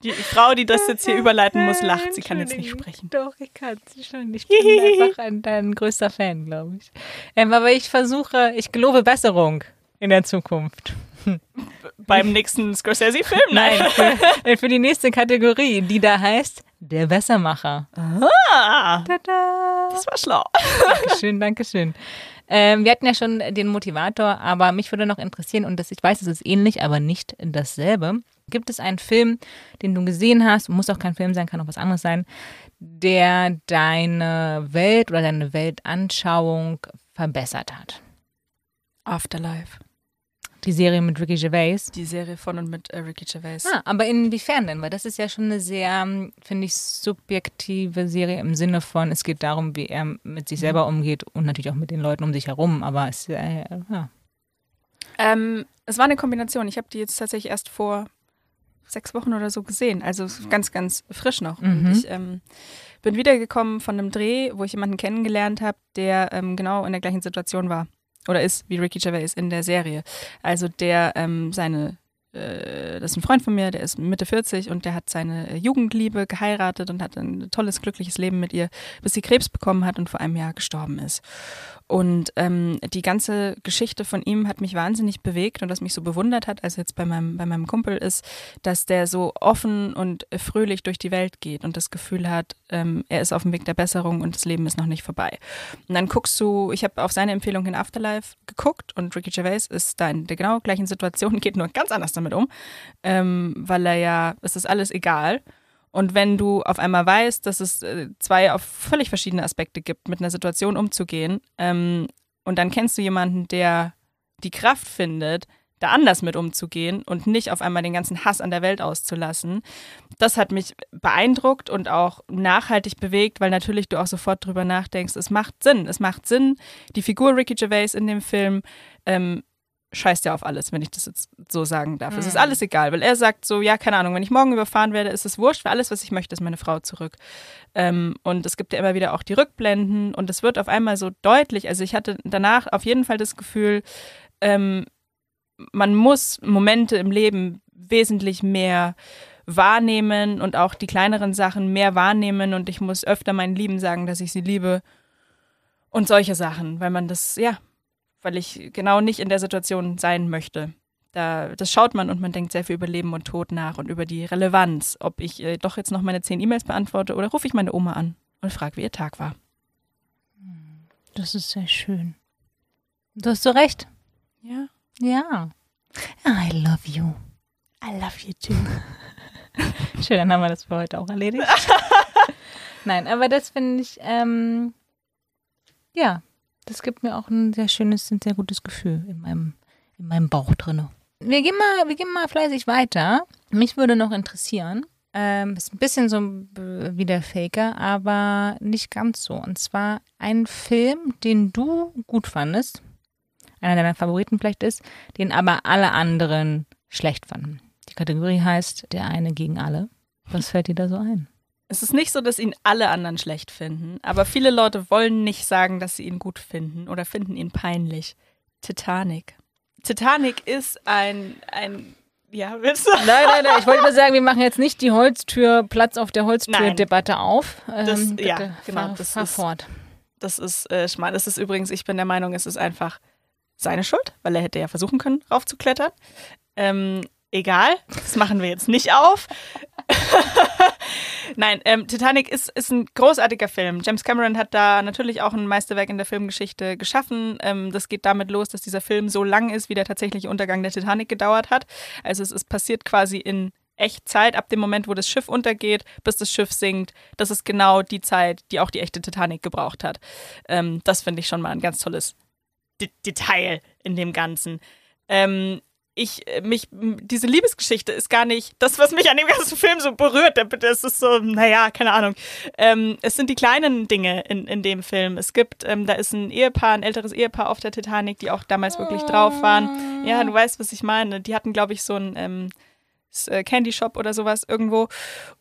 Die Frau, die das jetzt hier überleiten muss, lacht. Sie kann jetzt nicht sprechen. Doch, ich kann sie schon. Ich bin einfach ein, dein größter Fan, glaube ich. Ähm, aber ich versuche, ich gelobe Besserung in der Zukunft. Beim nächsten Scorsese-Film? Nein, für, äh, für die nächste Kategorie, die da heißt Der Wässermacher. Ah, Tada! das war schlau. Dankeschön, Dankeschön. Ähm, wir hatten ja schon den Motivator, aber mich würde noch interessieren, und das, ich weiß, es ist ähnlich, aber nicht dasselbe. Gibt es einen Film, den du gesehen hast, muss auch kein Film sein, kann auch was anderes sein, der deine Welt oder deine Weltanschauung verbessert hat? Afterlife. Die Serie mit Ricky Gervais. Die Serie von und mit äh, Ricky Gervais. Ah, aber inwiefern denn? Weil das ist ja schon eine sehr, ähm, finde ich, subjektive Serie im Sinne von, es geht darum, wie er mit sich selber umgeht und natürlich auch mit den Leuten um sich herum. Aber es, äh, ja. Ähm, es war eine Kombination. Ich habe die jetzt tatsächlich erst vor sechs Wochen oder so gesehen. Also ganz, ganz frisch noch. Mhm. Und ich ähm, bin wiedergekommen von einem Dreh, wo ich jemanden kennengelernt habe, der ähm, genau in der gleichen Situation war. Oder ist wie Ricky Gervais in der Serie. Also der ähm, seine äh, das ist ein Freund von mir, der ist Mitte 40 und der hat seine Jugendliebe geheiratet und hat ein tolles, glückliches Leben mit ihr, bis sie Krebs bekommen hat und vor einem Jahr gestorben ist. Und ähm, die ganze Geschichte von ihm hat mich wahnsinnig bewegt und was mich so bewundert hat, als jetzt bei meinem, bei meinem Kumpel ist, dass der so offen und fröhlich durch die Welt geht und das Gefühl hat, ähm, er ist auf dem Weg der Besserung und das Leben ist noch nicht vorbei. Und dann guckst du, ich habe auf seine Empfehlung in Afterlife geguckt und Ricky Gervais ist da in der genau gleichen Situation, geht nur ganz anders damit um, ähm, weil er ja, es ist alles egal. Und wenn du auf einmal weißt, dass es äh, zwei auf völlig verschiedene Aspekte gibt, mit einer Situation umzugehen, ähm, und dann kennst du jemanden, der die Kraft findet, da anders mit umzugehen und nicht auf einmal den ganzen Hass an der Welt auszulassen, das hat mich beeindruckt und auch nachhaltig bewegt, weil natürlich du auch sofort drüber nachdenkst, es macht Sinn, es macht Sinn. Die Figur Ricky Gervais in dem Film ähm, scheißt ja auf alles, wenn ich das jetzt so sagen darf. Es ist alles egal, weil er sagt so, ja, keine Ahnung, wenn ich morgen überfahren werde, ist es wurscht, weil alles, was ich möchte, ist meine Frau zurück. Ähm, und es gibt ja immer wieder auch die Rückblenden und es wird auf einmal so deutlich. Also ich hatte danach auf jeden Fall das Gefühl, ähm, man muss Momente im Leben wesentlich mehr wahrnehmen und auch die kleineren Sachen mehr wahrnehmen und ich muss öfter meinen Lieben sagen, dass ich sie liebe und solche Sachen, weil man das, ja, weil ich genau nicht in der Situation sein möchte. Da, das schaut man und man denkt sehr viel über Leben und Tod nach und über die Relevanz, ob ich äh, doch jetzt noch meine zehn E-Mails beantworte oder rufe ich meine Oma an und frage, wie ihr Tag war. Das ist sehr schön. Du hast so recht. Ja. Ja. I love you. I love you too. Schön, dann haben wir das für heute auch erledigt. Nein, aber das finde ich, ähm, ja, das gibt mir auch ein sehr schönes, ein sehr gutes Gefühl in meinem, in meinem Bauch drinne. Wir gehen mal, wir gehen mal fleißig weiter. Mich würde noch interessieren, ähm, ist ein bisschen so wie der Faker, aber nicht ganz so. Und zwar ein Film, den du gut fandest, einer deiner Favoriten vielleicht ist, den aber alle anderen schlecht fanden. Die Kategorie heißt Der eine gegen alle. Was fällt dir da so ein? Es ist nicht so, dass ihn alle anderen schlecht finden, aber viele Leute wollen nicht sagen, dass sie ihn gut finden oder finden ihn peinlich. Titanic. Titanic ist ein, ein ja, willst du? Nein, nein, nein. Ich wollte nur sagen, wir machen jetzt nicht die Holztür, Platz auf der. Holztür-Debatte auf. Ähm, Das- ja, genau, Fahr, das fahr ist- fort. Das ist äh, schmal. Das ist übrigens, ich bin der Meinung, es ist einfach seine Schuld, weil er hätte ja versuchen können, raufzuklettern. Ähm, egal, das machen wir jetzt nicht auf. Nein, ähm, Titanic ist, ist ein großartiger Film. James Cameron hat da natürlich auch ein Meisterwerk in der Filmgeschichte geschaffen. Ähm, das geht damit los, dass dieser Film so lang ist, wie der tatsächliche Untergang der Titanic gedauert hat. Also es ist passiert quasi in Echtzeit, ab dem Moment, wo das Schiff untergeht, bis das Schiff sinkt. Das ist genau die Zeit, die auch die echte Titanic gebraucht hat. Ähm, das finde ich schon mal ein ganz tolles D Detail in dem Ganzen. Ähm, ich, äh, mich, diese Liebesgeschichte ist gar nicht das, was mich an dem ganzen Film so berührt. Das ist so, naja, keine Ahnung. Ähm, es sind die kleinen Dinge in, in dem Film. Es gibt, ähm, da ist ein Ehepaar, ein älteres Ehepaar auf der Titanic, die auch damals wirklich drauf waren. Ja, du weißt, was ich meine. Die hatten, glaube ich, so ein ähm, äh, Candy Shop oder sowas irgendwo.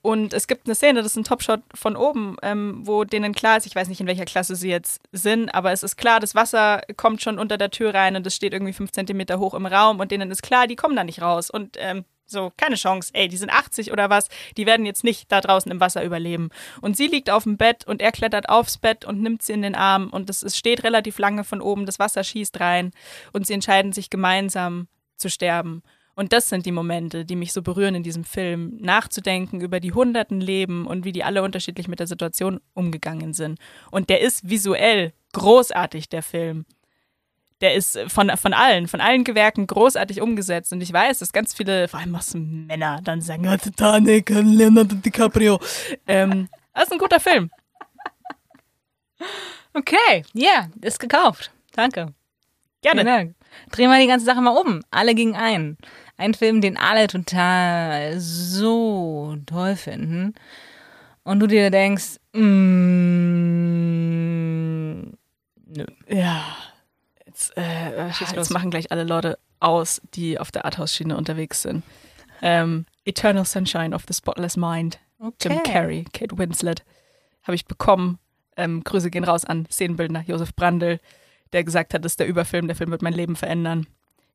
Und es gibt eine Szene, das ist ein Topshot von oben, ähm, wo denen klar ist, ich weiß nicht, in welcher Klasse sie jetzt sind, aber es ist klar, das Wasser kommt schon unter der Tür rein und es steht irgendwie fünf Zentimeter hoch im Raum und denen ist klar, die kommen da nicht raus. Und ähm, So, keine Chance. Ey, die sind 80 oder was, die werden jetzt nicht da draußen im Wasser überleben. Und sie liegt auf dem Bett und er klettert aufs Bett und nimmt sie in den Arm und es, es steht relativ lange von oben, das Wasser schießt rein und sie entscheiden sich gemeinsam zu sterben. Und das sind die Momente, die mich so berühren in diesem Film, nachzudenken über die hunderten Leben und wie die alle unterschiedlich mit der Situation umgegangen sind. Und der ist visuell großartig, der Film. Der ist von, von allen, von allen Gewerken großartig umgesetzt. Und ich weiß, dass ganz viele, vor allem was Männer, dann sagen, ja, Titanic, Leonardo DiCaprio. Ähm, das ist ein guter Film. Okay, ja, ist gekauft. Danke. Gerne. Vielen Dank. Drehen wir die ganze Sache mal um. Alle gegen einen. Ein Film, den alle total so toll finden. Und du dir denkst, mm, nö. Ja. Jetzt, äh, jetzt los. machen gleich alle Leute aus, die auf der Arthouse-Schiene unterwegs sind. Ähm, Eternal Sunshine of the Spotless Mind. Jim Okay. Carrey, Kate Winslet. Habe ich bekommen. Ähm, Grüße gehen raus an Szenenbildner Josef Brandl, der gesagt hat, das ist der Überfilm, der Film wird mein Leben verändern.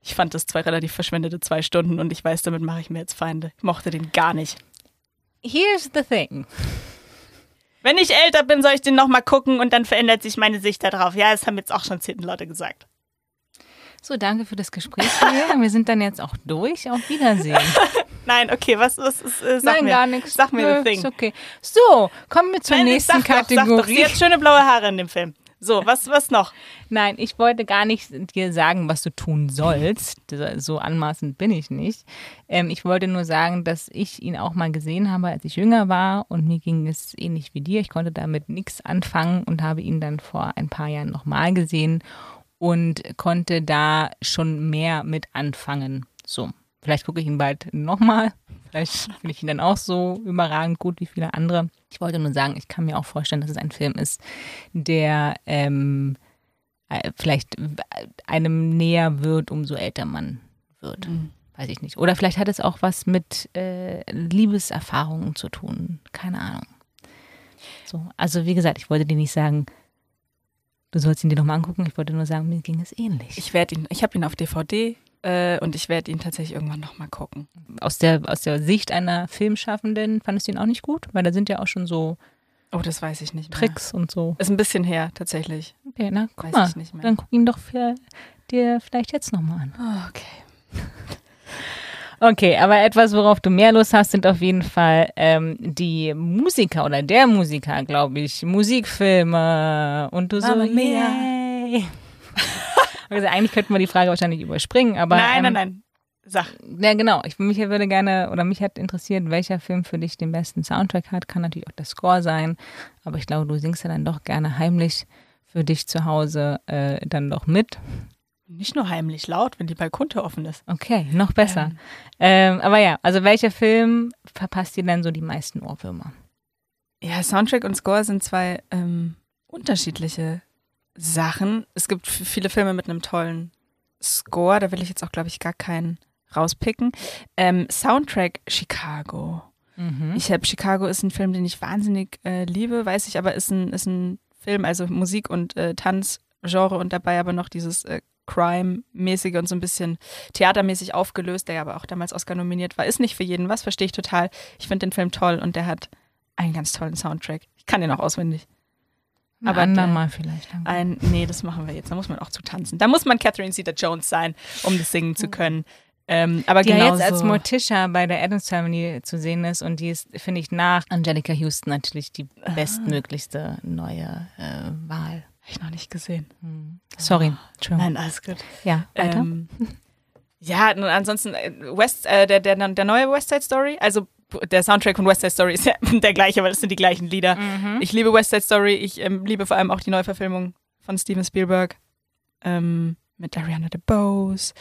Ich fand das zwei relativ verschwendete zwei Stunden und ich weiß, damit mache ich mir jetzt Feinde. Ich mochte den gar nicht. Here's the thing. Wenn ich älter bin, soll ich den nochmal gucken und dann verändert sich meine Sicht darauf. Ja, das haben jetzt auch schon zehn Leute gesagt. So, danke für das Gespräch hier. Wir sind dann jetzt auch durch. Auf Wiedersehen. Nein, okay, was, was ist, äh, sag Nein, mir. gar nichts. Sag mir Nö. Ist okay. So, kommen wir zur Nein, nächsten sag doch, Sag doch. Kategorie. Sie hat schöne blaue Haare in dem Film. So, was, was noch? Nein, ich wollte gar nicht dir sagen, was du tun sollst. So anmaßend bin ich nicht. Ähm, ich wollte nur sagen, dass ich ihn auch mal gesehen habe, als ich jünger war und mir ging es ähnlich wie dir. Ich konnte damit nichts anfangen und habe ihn dann vor ein paar Jahren nochmal gesehen und konnte da schon mehr mit anfangen. So, vielleicht gucke ich ihn bald nochmal. Vielleicht finde ich ihn dann auch so überragend gut wie viele andere. Ich wollte nur sagen, ich kann mir auch vorstellen, dass es ein Film ist, der ähm, äh, vielleicht einem näher wird, umso älter man wird. Weiß ich nicht. Oder vielleicht hat es auch was mit äh, Liebeserfahrungen zu tun. Keine Ahnung. So, also wie gesagt, ich wollte dir nicht sagen, du sollst ihn dir nochmal angucken. Ich wollte nur sagen, mir ging es ähnlich. Ich werde ihn, ich habe ihn auf DVD äh, und ich werde ihn tatsächlich irgendwann nochmal gucken. aus, der, aus der Sicht einer Filmschaffenden fandest du ihn auch nicht gut? Weil da sind ja auch schon so Oh, das weiß ich nicht mehr. Tricks und so. Ist ein bisschen her, tatsächlich. Okay, na, guck Weiß mal. ich nicht mehr. Dann guck ihn doch für dir vielleicht jetzt nochmal an. Oh, okay. Okay, aber etwas, worauf du mehr Lust hast, sind auf jeden Fall ähm, die Musiker oder der Musiker, glaube ich. Musikfilme. Und du so, Mamma mia. yay. Also eigentlich könnten wir die Frage wahrscheinlich überspringen, aber. nein, ähm, nein, nein. Sag. Ja, genau. Ich mich würde gerne, oder mich hat interessiert, welcher Film für dich den besten Soundtrack hat. Kann natürlich auch der Score sein, aber ich glaube, du singst ja dann doch gerne heimlich für dich zu Hause äh, dann doch mit. Nicht nur heimlich laut, wenn die Balkontür offen ist. Okay, noch besser. Ähm, aber ja, also welcher Film verpasst dir denn so die meisten Ohrwürmer? Ja, Soundtrack und Score sind zwei ähm, unterschiedliche Sachen. Es gibt viele Filme mit einem tollen Score, da will ich jetzt auch, glaube ich, gar keinen rauspicken. Ähm, Soundtrack Chicago. Ich habe Chicago ist ein Film, den ich wahnsinnig äh, liebe, weiß ich, aber ist ein, ist ein Film, also Musik und äh, Tanzgenre und dabei aber noch dieses äh, Crime-mäßige und so ein bisschen theatermäßig aufgelöst, der ja aber auch damals Oscar nominiert war. Ist nicht für jeden was, verstehe ich total. Ich finde den Film toll und der hat einen ganz tollen Soundtrack. Ich kann den auch auswendig. Aber Aber andermal der- vielleicht. Ein, nee, das machen wir jetzt. Da muss man auch zu tanzen. Da muss man Catherine Zeta-Jones sein, um das singen zu können. Ähm, aber die genau ja jetzt als. Morticia bei der Adams Family zu sehen ist und die ist, finde ich, nach Angelica Houston natürlich die bestmöglichste neue äh, Wahl. Hab ich noch nicht gesehen. Sorry, Entschuldigung. Nein, alles gut. Ja, weiter. Ähm, ja, und ansonsten äh, West, äh, der, der, der neue West Side Story, also der Soundtrack von West Side Story ist ja der gleiche, weil es sind die gleichen Lieder. Ich liebe West Side Story, ich ähm, liebe vor allem auch die Neuverfilmung von Steven Spielberg ähm, mit Ariana DeBose,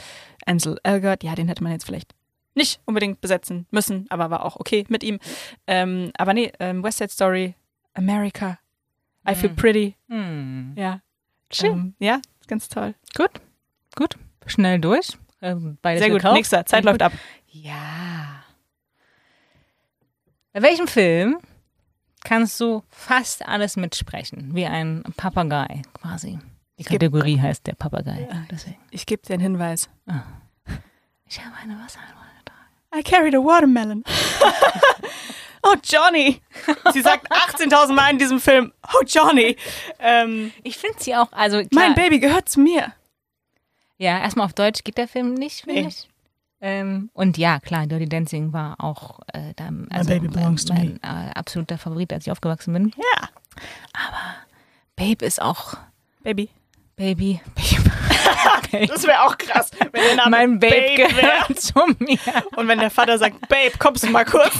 Ansel Elgort, ja, den hätte man jetzt vielleicht nicht unbedingt besetzen müssen, aber war auch okay mit ihm. Ähm, aber nee, ähm, West Side Story, America, I Feel Pretty, Hm. ja. Schön. Ähm, ja, ganz toll. Gut, gut. Schnell durch. Ähm, Beides Sehr gut, gekauft. nächster, Zeit Sehr läuft gut. ab. Ja. Bei welchem Film kannst du fast alles mitsprechen? Wie ein Papagei quasi. Die geb- Kategorie heißt der Papagei. Deswegen. Ich gebe dir einen Hinweis. Ich habe eine getragen. I carried a watermelon. oh, Johnny. Sie sagt 18.000 Mal in diesem Film, oh, Johnny. Ähm, Ich finde sie auch, also klar, mein Baby gehört zu mir. Ja, erstmal auf Deutsch geht der Film nicht, finde Nee. ich. Ähm, und ja, klar, Dirty Dancing war auch äh, dann, also, baby belongs to mein äh, absoluter Favorit, als ich aufgewachsen bin. Ja. Babe ist auch Baby. Baby. Babe. Das wäre auch krass, wenn der Name mein Babe, Babe gehört zu mir. Und wenn der Vater sagt, Babe, kommst du mal kurz?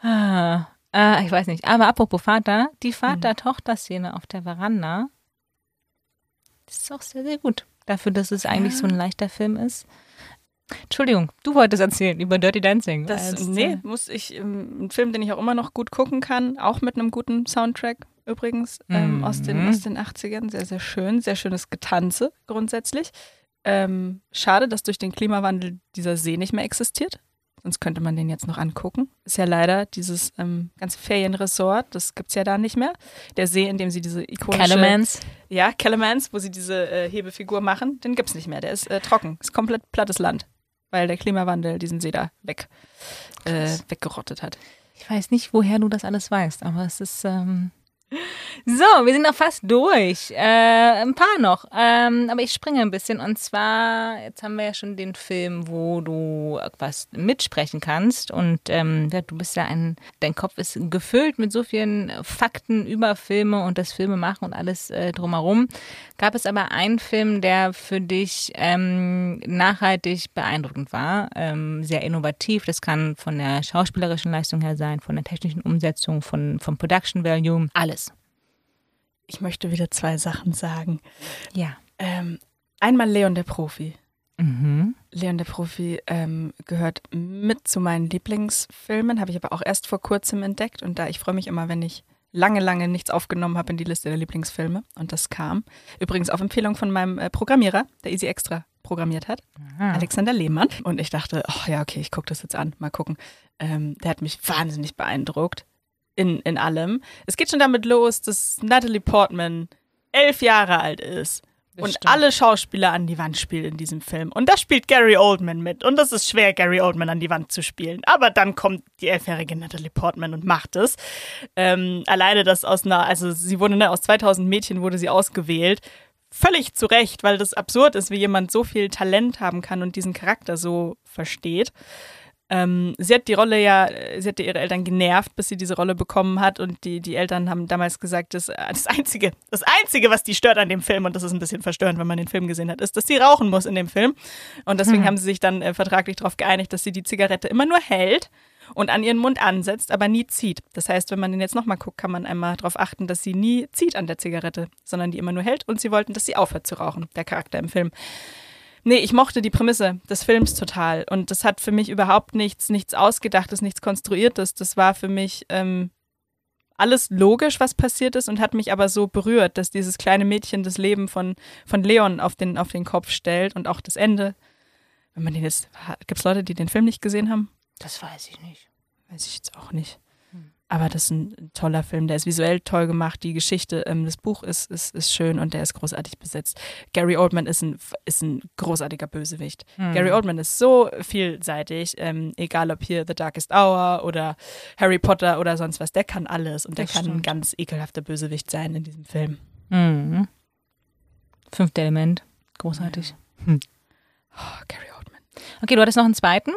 Ah, äh, ich weiß nicht. Aber apropos Vater, die Vater-Tochter-Szene auf der Veranda, das ist auch sehr, sehr gut. Dafür, dass es eigentlich so ein leichter Film ist. Entschuldigung, du wolltest erzählen über Dirty Dancing. Das, Als, nee, äh, muss ich, ähm, ein Film, den ich auch immer noch gut gucken kann, auch mit einem guten Soundtrack übrigens, ähm, Mhm. aus, den, aus den 80ern. Sehr, sehr schön, sehr schönes Getanze grundsätzlich. Ähm, schade, dass durch den Klimawandel dieser See nicht mehr existiert. Sonst könnte man den jetzt noch angucken. Ist ja leider dieses ähm, ganze Ferienresort, das gibt es ja da nicht mehr. Der See, in dem sie diese ikonische... Calamans. Ja, Kellermans, wo sie diese äh, Hebefigur machen, den gibt's nicht mehr. Der ist äh, trocken. Ist komplett plattes Land. Weil der Klimawandel diesen See da weg, äh, weggerottet hat. Ich weiß nicht, woher du das alles weißt, aber es ist. Ähm so, wir sind noch fast durch. Äh, ein paar noch. Ähm, aber ich springe ein bisschen. Und zwar, jetzt haben wir ja schon den Film, wo du was mitsprechen kannst. Und ähm, ja, du bist ja ein, dein Kopf ist gefüllt mit so vielen Fakten über Filme und das Filme machen und alles äh, drumherum. Gab es aber einen Film, der für dich ähm, nachhaltig beeindruckend war, ähm, sehr innovativ. Das kann von der schauspielerischen Leistung her sein, von der technischen Umsetzung, von, vom Production Value, alles. Ich möchte wieder zwei Sachen sagen. Ja. Ähm, einmal Leon der Profi. Mhm. Leon der Profi ähm, gehört mit zu meinen Lieblingsfilmen, habe ich aber auch erst vor kurzem entdeckt. Und da ich freue mich immer, wenn ich lange, lange nichts aufgenommen habe in die Liste der Lieblingsfilme. Und das kam übrigens auf Empfehlung von meinem äh, Programmierer, der Easy Extra programmiert hat, Alexander Lehmann. Und ich dachte, ach ja, okay, ich gucke das jetzt an, mal gucken. Ähm, der hat mich wahnsinnig beeindruckt in, in allem. Es geht schon damit los, dass Natalie Portman elf Jahre alt ist und stimmt. alle Schauspieler an die Wand spielt in diesem Film. Und da spielt Gary Oldman mit. Und das ist schwer, Gary Oldman an die Wand zu spielen. Aber dann kommt die elfjährige Natalie Portman und macht es. Ähm, alleine das aus einer, also sie wurde, ne, aus 2000 Mädchen wurde sie ausgewählt. Völlig zu Recht, weil das absurd ist, wie jemand so viel Talent haben kann und diesen Charakter so versteht. Ähm, sie hat die Rolle ja, äh, sie hatte ihre Eltern genervt, bis sie diese Rolle bekommen hat und die, die Eltern haben damals gesagt, dass, äh, das Einzige, das Einzige, was die stört an dem Film, und das ist ein bisschen verstörend, wenn man den Film gesehen hat, ist, dass sie rauchen muss in dem Film. Und deswegen haben sie sich dann äh, vertraglich darauf geeinigt, dass sie die Zigarette immer nur hält und an ihren Mund ansetzt, aber nie zieht. Das heißt, wenn man den jetzt nochmal guckt, kann man einmal darauf achten, dass sie nie zieht an der Zigarette, sondern die immer nur hält und sie wollten, dass sie aufhört zu rauchen, der Charakter im Film. Nee, ich mochte die Prämisse des Films total. Und das hat für mich überhaupt nichts, nichts Ausgedachtes, nichts Konstruiertes. Das war für mich ähm, alles logisch, was passiert ist und hat mich aber so berührt, dass dieses kleine Mädchen das Leben von, von Leon auf den, auf den Kopf stellt und auch das Ende. Wenn man den jetzt, gibt es Leute, die den Film nicht gesehen haben? Das weiß ich nicht. Weiß ich jetzt auch nicht. Aber das ist ein toller Film, der ist visuell toll gemacht, die Geschichte, ähm, das Buch ist, ist, ist schön und der ist großartig besetzt. Gary Oldman ist ein, ist ein großartiger Bösewicht. Gary Oldman ist so vielseitig, ähm, egal ob hier The Darkest Hour oder Harry Potter oder sonst was, der kann alles und der Das kann ein ganz ekelhafter Bösewicht sein in diesem Film. Mhm. Fünfte Element. Großartig. Oh, Gary Oldman. Okay, du hattest noch einen zweiten?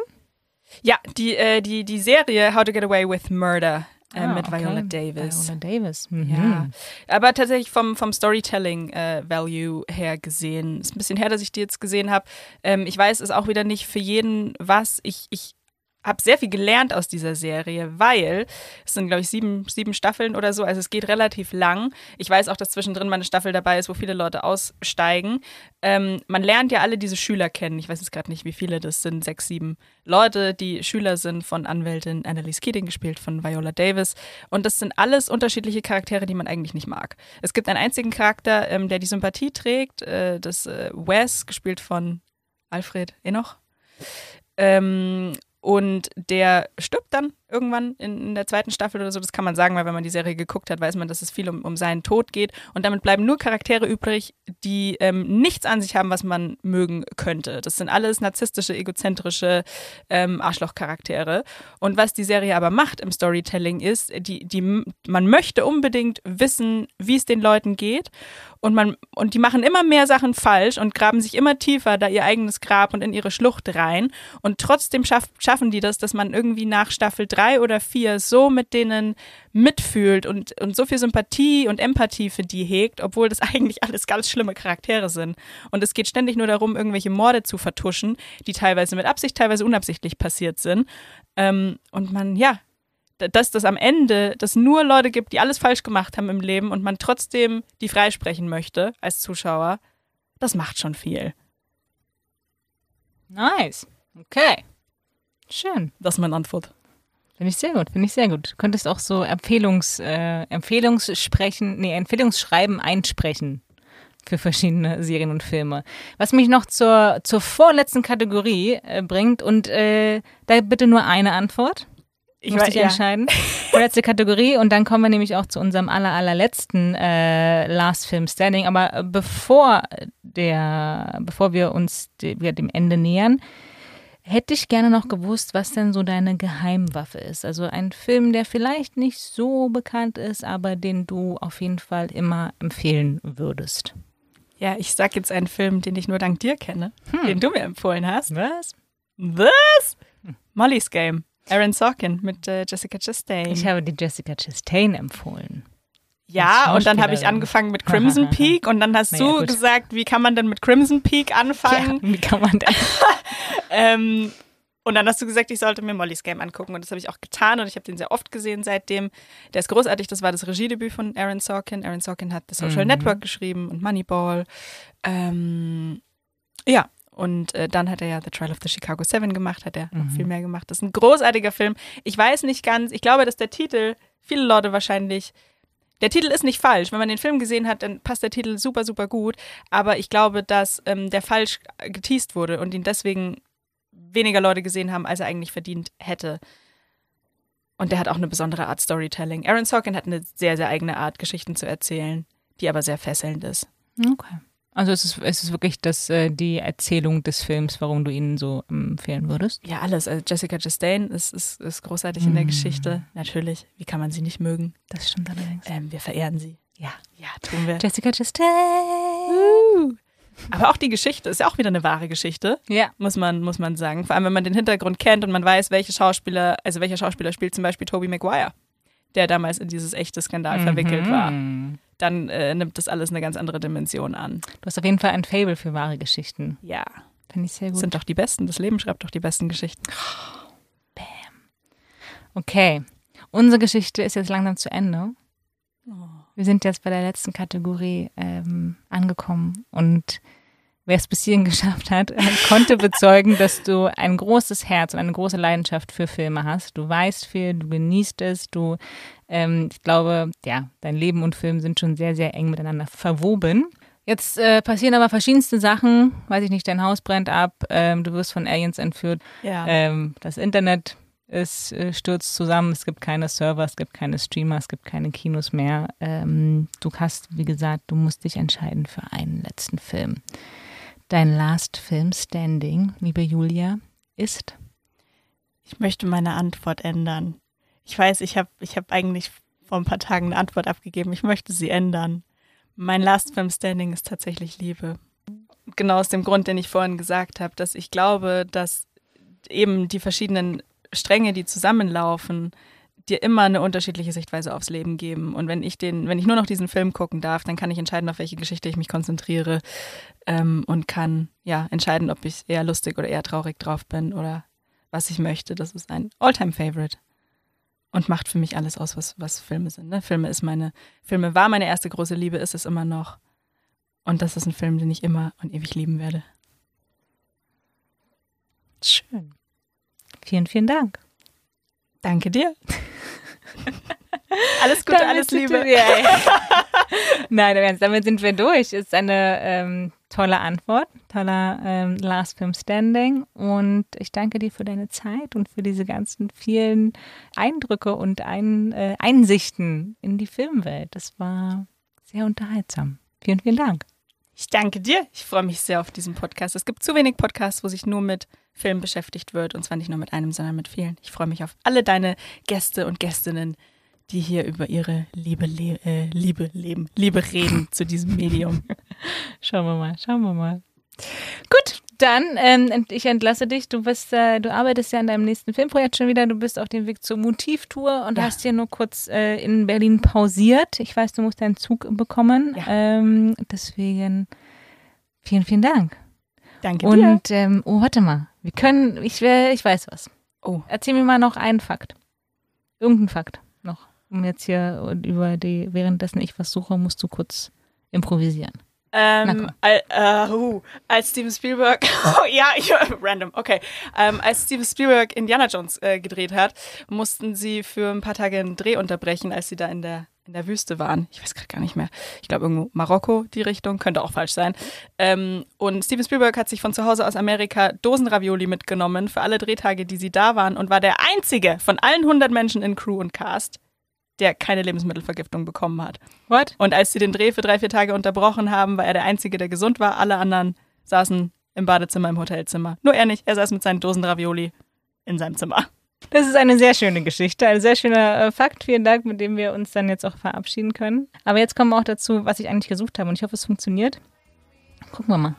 Ja, die, äh, die, die Serie How to Get Away with Murder äh, Ah, mit okay. Viola Davis. Viola Davis. Mhm. Ja, aber tatsächlich vom, vom Storytelling-Value her gesehen, ist ein bisschen her, dass ich die jetzt gesehen habe. Ähm, ich weiß, es ist auch wieder nicht für jeden was. Ich, ich habe sehr viel gelernt aus dieser Serie, weil es sind, glaube ich, sieben, sieben Staffeln oder so. Also es geht relativ lang. Ich weiß auch, dass zwischendrin mal eine Staffel dabei ist, wo viele Leute aussteigen. Ähm, man lernt ja alle diese Schüler kennen. Ich weiß jetzt gerade nicht, wie viele das sind. Sechs, sieben Leute, die Schüler sind von Anwältin Annalise Keating, gespielt von Viola Davis. Und das sind alles unterschiedliche Charaktere, die man eigentlich nicht mag. Es gibt einen einzigen Charakter, ähm, der die Sympathie trägt. Äh, das äh, Wes, gespielt von Alfred Enoch. Ähm, und der stirbt dann irgendwann in, in, der zweiten Staffel oder so. Das kann man sagen, weil wenn man die Serie geguckt hat, weiß man, dass es viel um, um seinen Tod geht. Und damit bleiben nur Charaktere übrig, die ähm, nichts an sich haben, was man mögen könnte. Das sind alles narzisstische, egozentrische ähm, Arschlochcharaktere. Und was die Serie aber macht im Storytelling ist, die, die, man möchte unbedingt wissen, wie es den Leuten geht. Und, man, und die machen immer mehr Sachen falsch und graben sich immer tiefer da ihr eigenes Grab und in ihre Schlucht rein. Und trotzdem schaff, schaffen die das, dass man irgendwie nach Staffel 3 oder 4 so mit denen mitfühlt und, und so viel Sympathie und Empathie für die hegt, obwohl das eigentlich alles ganz schlimme Charaktere sind. Und es geht ständig nur darum, irgendwelche Morde zu vertuschen, die teilweise mit Absicht, teilweise unabsichtlich passiert sind. Ähm, und man, ja, dass das am Ende, dass nur Leute gibt, die alles falsch gemacht haben im Leben und man trotzdem die freisprechen möchte als Zuschauer, das macht schon viel. Nice. Okay. Schön. Das ist meine Antwort. Finde ich sehr gut, finde ich sehr gut. Du könntest auch so Empfehlungs, äh, Empfehlungssprechen, nee, Empfehlungsschreiben einsprechen für verschiedene Serien und Filme. Was mich noch zur, zur vorletzten Kategorie äh, bringt und äh, da bitte nur eine Antwort. Ich muss dich ja. entscheiden. Vorletzte Kategorie und dann kommen wir nämlich auch zu unserem aller, allerletzten äh, Last Film Standing. Aber äh, bevor der, bevor wir uns de, dem Ende nähern, hätte ich gerne noch gewusst, was denn so deine Geheimwaffe ist. Also ein Film, der vielleicht nicht so bekannt ist, aber den du auf jeden Fall immer empfehlen würdest. Ja, ich sag jetzt einen Film, den ich nur dank dir kenne, hm. den du mir empfohlen hast. Was? Was? Molly's Game. Aaron Sorkin mit äh, Jessica Chastain. Ich habe die Jessica Chastain empfohlen. Ja, und dann habe ich angefangen mit Crimson Peak und dann hast naja, du gut. gesagt, wie kann man denn mit Crimson Peak anfangen? Ja, wie kann man denn? ähm, und dann hast du gesagt, ich sollte mir Molly's Game angucken und das habe ich auch getan und ich habe den sehr oft gesehen seitdem. Der ist großartig, das war das Regiedebüt von Aaron Sorkin. Aaron Sorkin hat The Social mhm. Network geschrieben und Moneyball. Ähm, ja, und äh, dann hat er ja The Trial of the Chicago Seven gemacht, hat er mhm. noch viel mehr gemacht. Das ist ein großartiger Film. Ich weiß nicht ganz, ich glaube, dass der Titel viele Leute wahrscheinlich. Der Titel ist nicht falsch. Wenn man den Film gesehen hat, dann passt der Titel super, super gut. Aber ich glaube, dass ähm, der falsch geteased wurde und ihn deswegen weniger Leute gesehen haben, als er eigentlich verdient hätte. Und der hat auch eine besondere Art Storytelling. Aaron Sorkin hat eine sehr, sehr eigene Art, Geschichten zu erzählen, die aber sehr fesselnd ist. Okay. Also es ist, es ist wirklich das, äh, die Erzählung des Films, warum du ihn so empfehlen würdest? Ja, alles. Also Jessica Chastain ist, ist, ist großartig mm. in der mm. Geschichte. Natürlich. Wie kann man sie nicht mögen? Das stimmt allerdings. Ähm, wir verehren sie. Ja. Ja, tun wir. Jessica Chastain. Uh. Aber auch die Geschichte ist ja auch wieder eine wahre Geschichte. Ja. Muss man, muss man sagen. Vor allem, wenn man den Hintergrund kennt und man weiß, welche Schauspieler, also welcher Schauspieler spielt zum Beispiel Tobey Maguire, der damals in dieses echte Skandal mhm. verwickelt war dann äh, nimmt das alles eine ganz andere Dimension an. Du hast auf jeden Fall ein Fable für wahre Geschichten. Ja. Finde ich sehr gut. Das sind doch die besten. Das Leben schreibt doch die besten Geschichten. Oh, bam. Okay. Unsere Geschichte ist jetzt langsam zu Ende. Oh. Wir sind jetzt bei der letzten Kategorie ähm, angekommen und wer es bis hierhin geschafft hat, konnte bezeugen, dass du ein großes Herz und eine große Leidenschaft für Filme hast. Du weißt viel, du genießt es, du, ähm, ich glaube, ja, dein Leben und Film sind schon sehr, sehr eng miteinander verwoben. Jetzt äh, passieren aber verschiedenste Sachen. Weiß ich nicht, dein Haus brennt ab, ähm, du wirst von Aliens entführt. Ja. Ähm, das Internet es äh, stürzt zusammen, es gibt keine Server, es gibt keine Streamer, es gibt keine Kinos mehr. Ähm, du hast, wie gesagt, du musst dich entscheiden für einen letzten Film. Dein Last Film Standing, liebe Julia, ist? Ich möchte meine Antwort ändern. Ich weiß, ich habe ich hab eigentlich vor ein paar Tagen eine Antwort abgegeben. Ich möchte sie ändern. Mein Last Film Standing ist tatsächlich Liebe. Genau aus dem Grund, den ich vorhin gesagt habe, dass ich glaube, dass eben die verschiedenen Stränge, die zusammenlaufen, dir immer eine unterschiedliche Sichtweise aufs Leben geben. Und wenn ich den, wenn ich nur noch diesen Film gucken darf, dann kann ich entscheiden, auf welche Geschichte ich mich konzentriere ähm, und kann ja entscheiden, ob ich eher lustig oder eher traurig drauf bin oder was ich möchte. Das ist ein Alltime-Favorite und macht für mich alles aus, was, was Filme sind. Ne? Filme ist meine, Filme war meine erste große Liebe, ist es immer noch. Und das ist ein Film, den ich immer und ewig lieben werde. Schön. Vielen, vielen Dank. Danke dir. alles Gute, alles Liebe. Wir, Nein, damit sind wir durch. Ist eine, ähm, Tolle Antwort, toller ähm, Last Film Standing. Und ich danke dir für deine Zeit und für diese ganzen vielen Eindrücke und Ein, äh, Einsichten in die Filmwelt. Das war sehr unterhaltsam. Vielen, vielen Dank. Ich danke dir. Ich freue mich sehr auf diesen Podcast. Es gibt zu wenig Podcasts, wo sich nur mit Film beschäftigt wird. Und zwar nicht nur mit einem, sondern mit vielen. Ich freue mich auf alle deine Gäste und Gästinnen, die hier über ihre Liebe, le äh, Liebe leben, Liebe reden zu diesem Medium. Schauen wir mal, schauen wir mal. Gut, dann, ähm, ich entlasse dich. Du bist, äh, du arbeitest ja an deinem nächsten Filmprojekt schon wieder. Du bist auf dem Weg zur Motivtour und Ja. hast hier nur kurz äh, in Berlin pausiert. Ich weiß, du musst deinen Zug bekommen. Ja. Ähm, deswegen vielen, vielen Dank. Danke dir. Und ähm, oh, warte mal. Wir können, ich, ich weiß was. Oh, Erzähl mir mal noch einen Fakt. Irgendeinen Fakt noch. Um jetzt hier und über die, währenddessen ich was suche, musst du kurz improvisieren. Ähm, al, äh, uh, als Steven Spielberg, oh, ja, ich, random, okay. Ähm, als Steven Spielberg Indiana Jones äh, gedreht hat, mussten sie für ein paar Tage einen Dreh unterbrechen, als sie da in der, in der Wüste waren. Ich weiß gerade gar nicht mehr. Ich glaube irgendwo Marokko, die Richtung, könnte auch falsch sein. Ähm, und Steven Spielberg hat sich von zu Hause aus Amerika Dosenravioli mitgenommen für alle Drehtage, die sie da waren und war der einzige von allen 100 Menschen in Crew und Cast, der keine Lebensmittelvergiftung bekommen hat. What? Und als sie den Dreh für drei, vier Tage unterbrochen haben, war er der Einzige, der gesund war. Alle anderen saßen im Badezimmer, im Hotelzimmer. Nur er nicht. Er saß mit seinen Dosen Ravioli in seinem Zimmer. Das ist eine sehr schöne Geschichte, ein sehr schöner äh, Fakt. Vielen Dank, mit dem wir uns dann jetzt auch verabschieden können. Aber jetzt kommen wir auch dazu, was ich eigentlich gesucht habe und ich hoffe, es funktioniert. Gucken wir mal.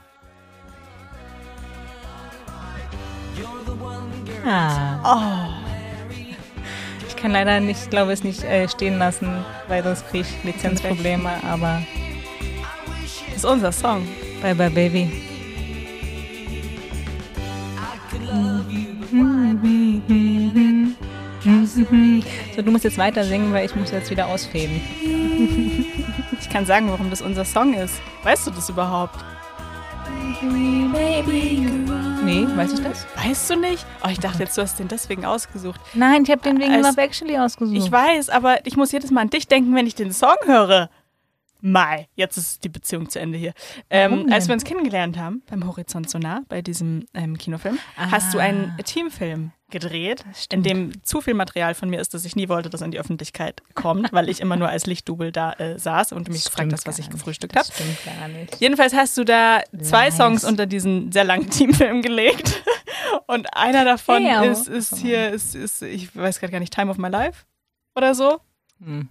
Ah. Ich kann leider nicht, glaube es nicht äh, stehen lassen, weil sonst kriege ich Lizenzprobleme, aber ist unser Song. bye bye baby. So, du musst jetzt weiter singen, weil ich muss jetzt wieder ausfäden. Ich kann sagen, warum das unser Song ist. Weißt du das überhaupt? Nee, weiß ich das? Weißt du nicht? Oh, ich dachte jetzt, du hast den deswegen ausgesucht. Nein, ich habe den wegen Als- Love Actually ausgesucht. Ich weiß, aber ich muss jedes Mal an dich denken, wenn ich den Song höre. Mai, jetzt ist die Beziehung zu Ende hier. Ähm, als wir uns kennengelernt haben, beim Horizont so nah, bei diesem ähm, Kinofilm, hast du einen Teamfilm gedreht, in dem zu viel Material von mir ist, dass ich nie wollte, dass an die Öffentlichkeit kommt, weil ich immer nur als Lichtdubel da äh, saß und mich gefragt hast, was ich gefrühstückt habe. Stimmt gar nicht. Jedenfalls hast du da zwei Lies. Songs unter diesen sehr langen Teamfilm gelegt. Und einer davon Hey, ist, ist hier, ist, ist, ich weiß gerade gar nicht, Time of My Life oder so. Hm,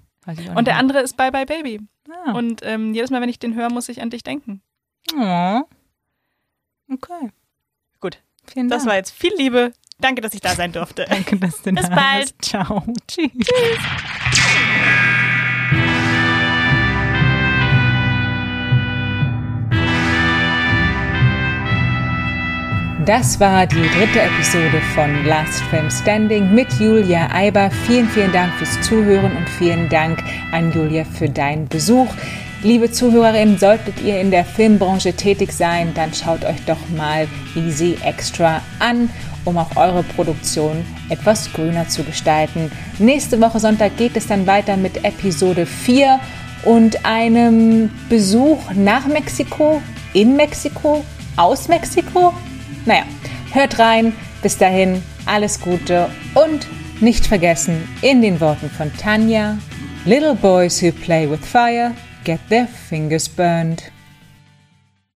Und der andere ist Bye Bye Baby. Ah. Und ähm, jedes Mal, wenn ich den höre, muss ich an dich denken. Oh. Okay. Gut, Vielen Dank. das war jetzt viel Liebe. Danke, dass ich da sein durfte. Danke, dass du Bis da bald. bist. Ciao. Tschüss. Das war die dritte Episode von Last Film Standing mit Julia Eiber. Vielen, vielen Dank fürs Zuhören und vielen Dank an Julia für deinen Besuch. Liebe Zuhörerinnen, solltet ihr in der Filmbranche tätig sein, dann schaut euch doch mal Easy Extra an, um auch eure Produktion etwas grüner zu gestalten. Nächste Woche Sonntag geht es dann weiter mit Episode 4 und einem Besuch nach Mexiko, in Mexiko, aus Mexiko. Naja, hört rein. Bis dahin, alles Gute und nicht vergessen, in den Worten von Tanja, Little boys who play with fire get their fingers burned.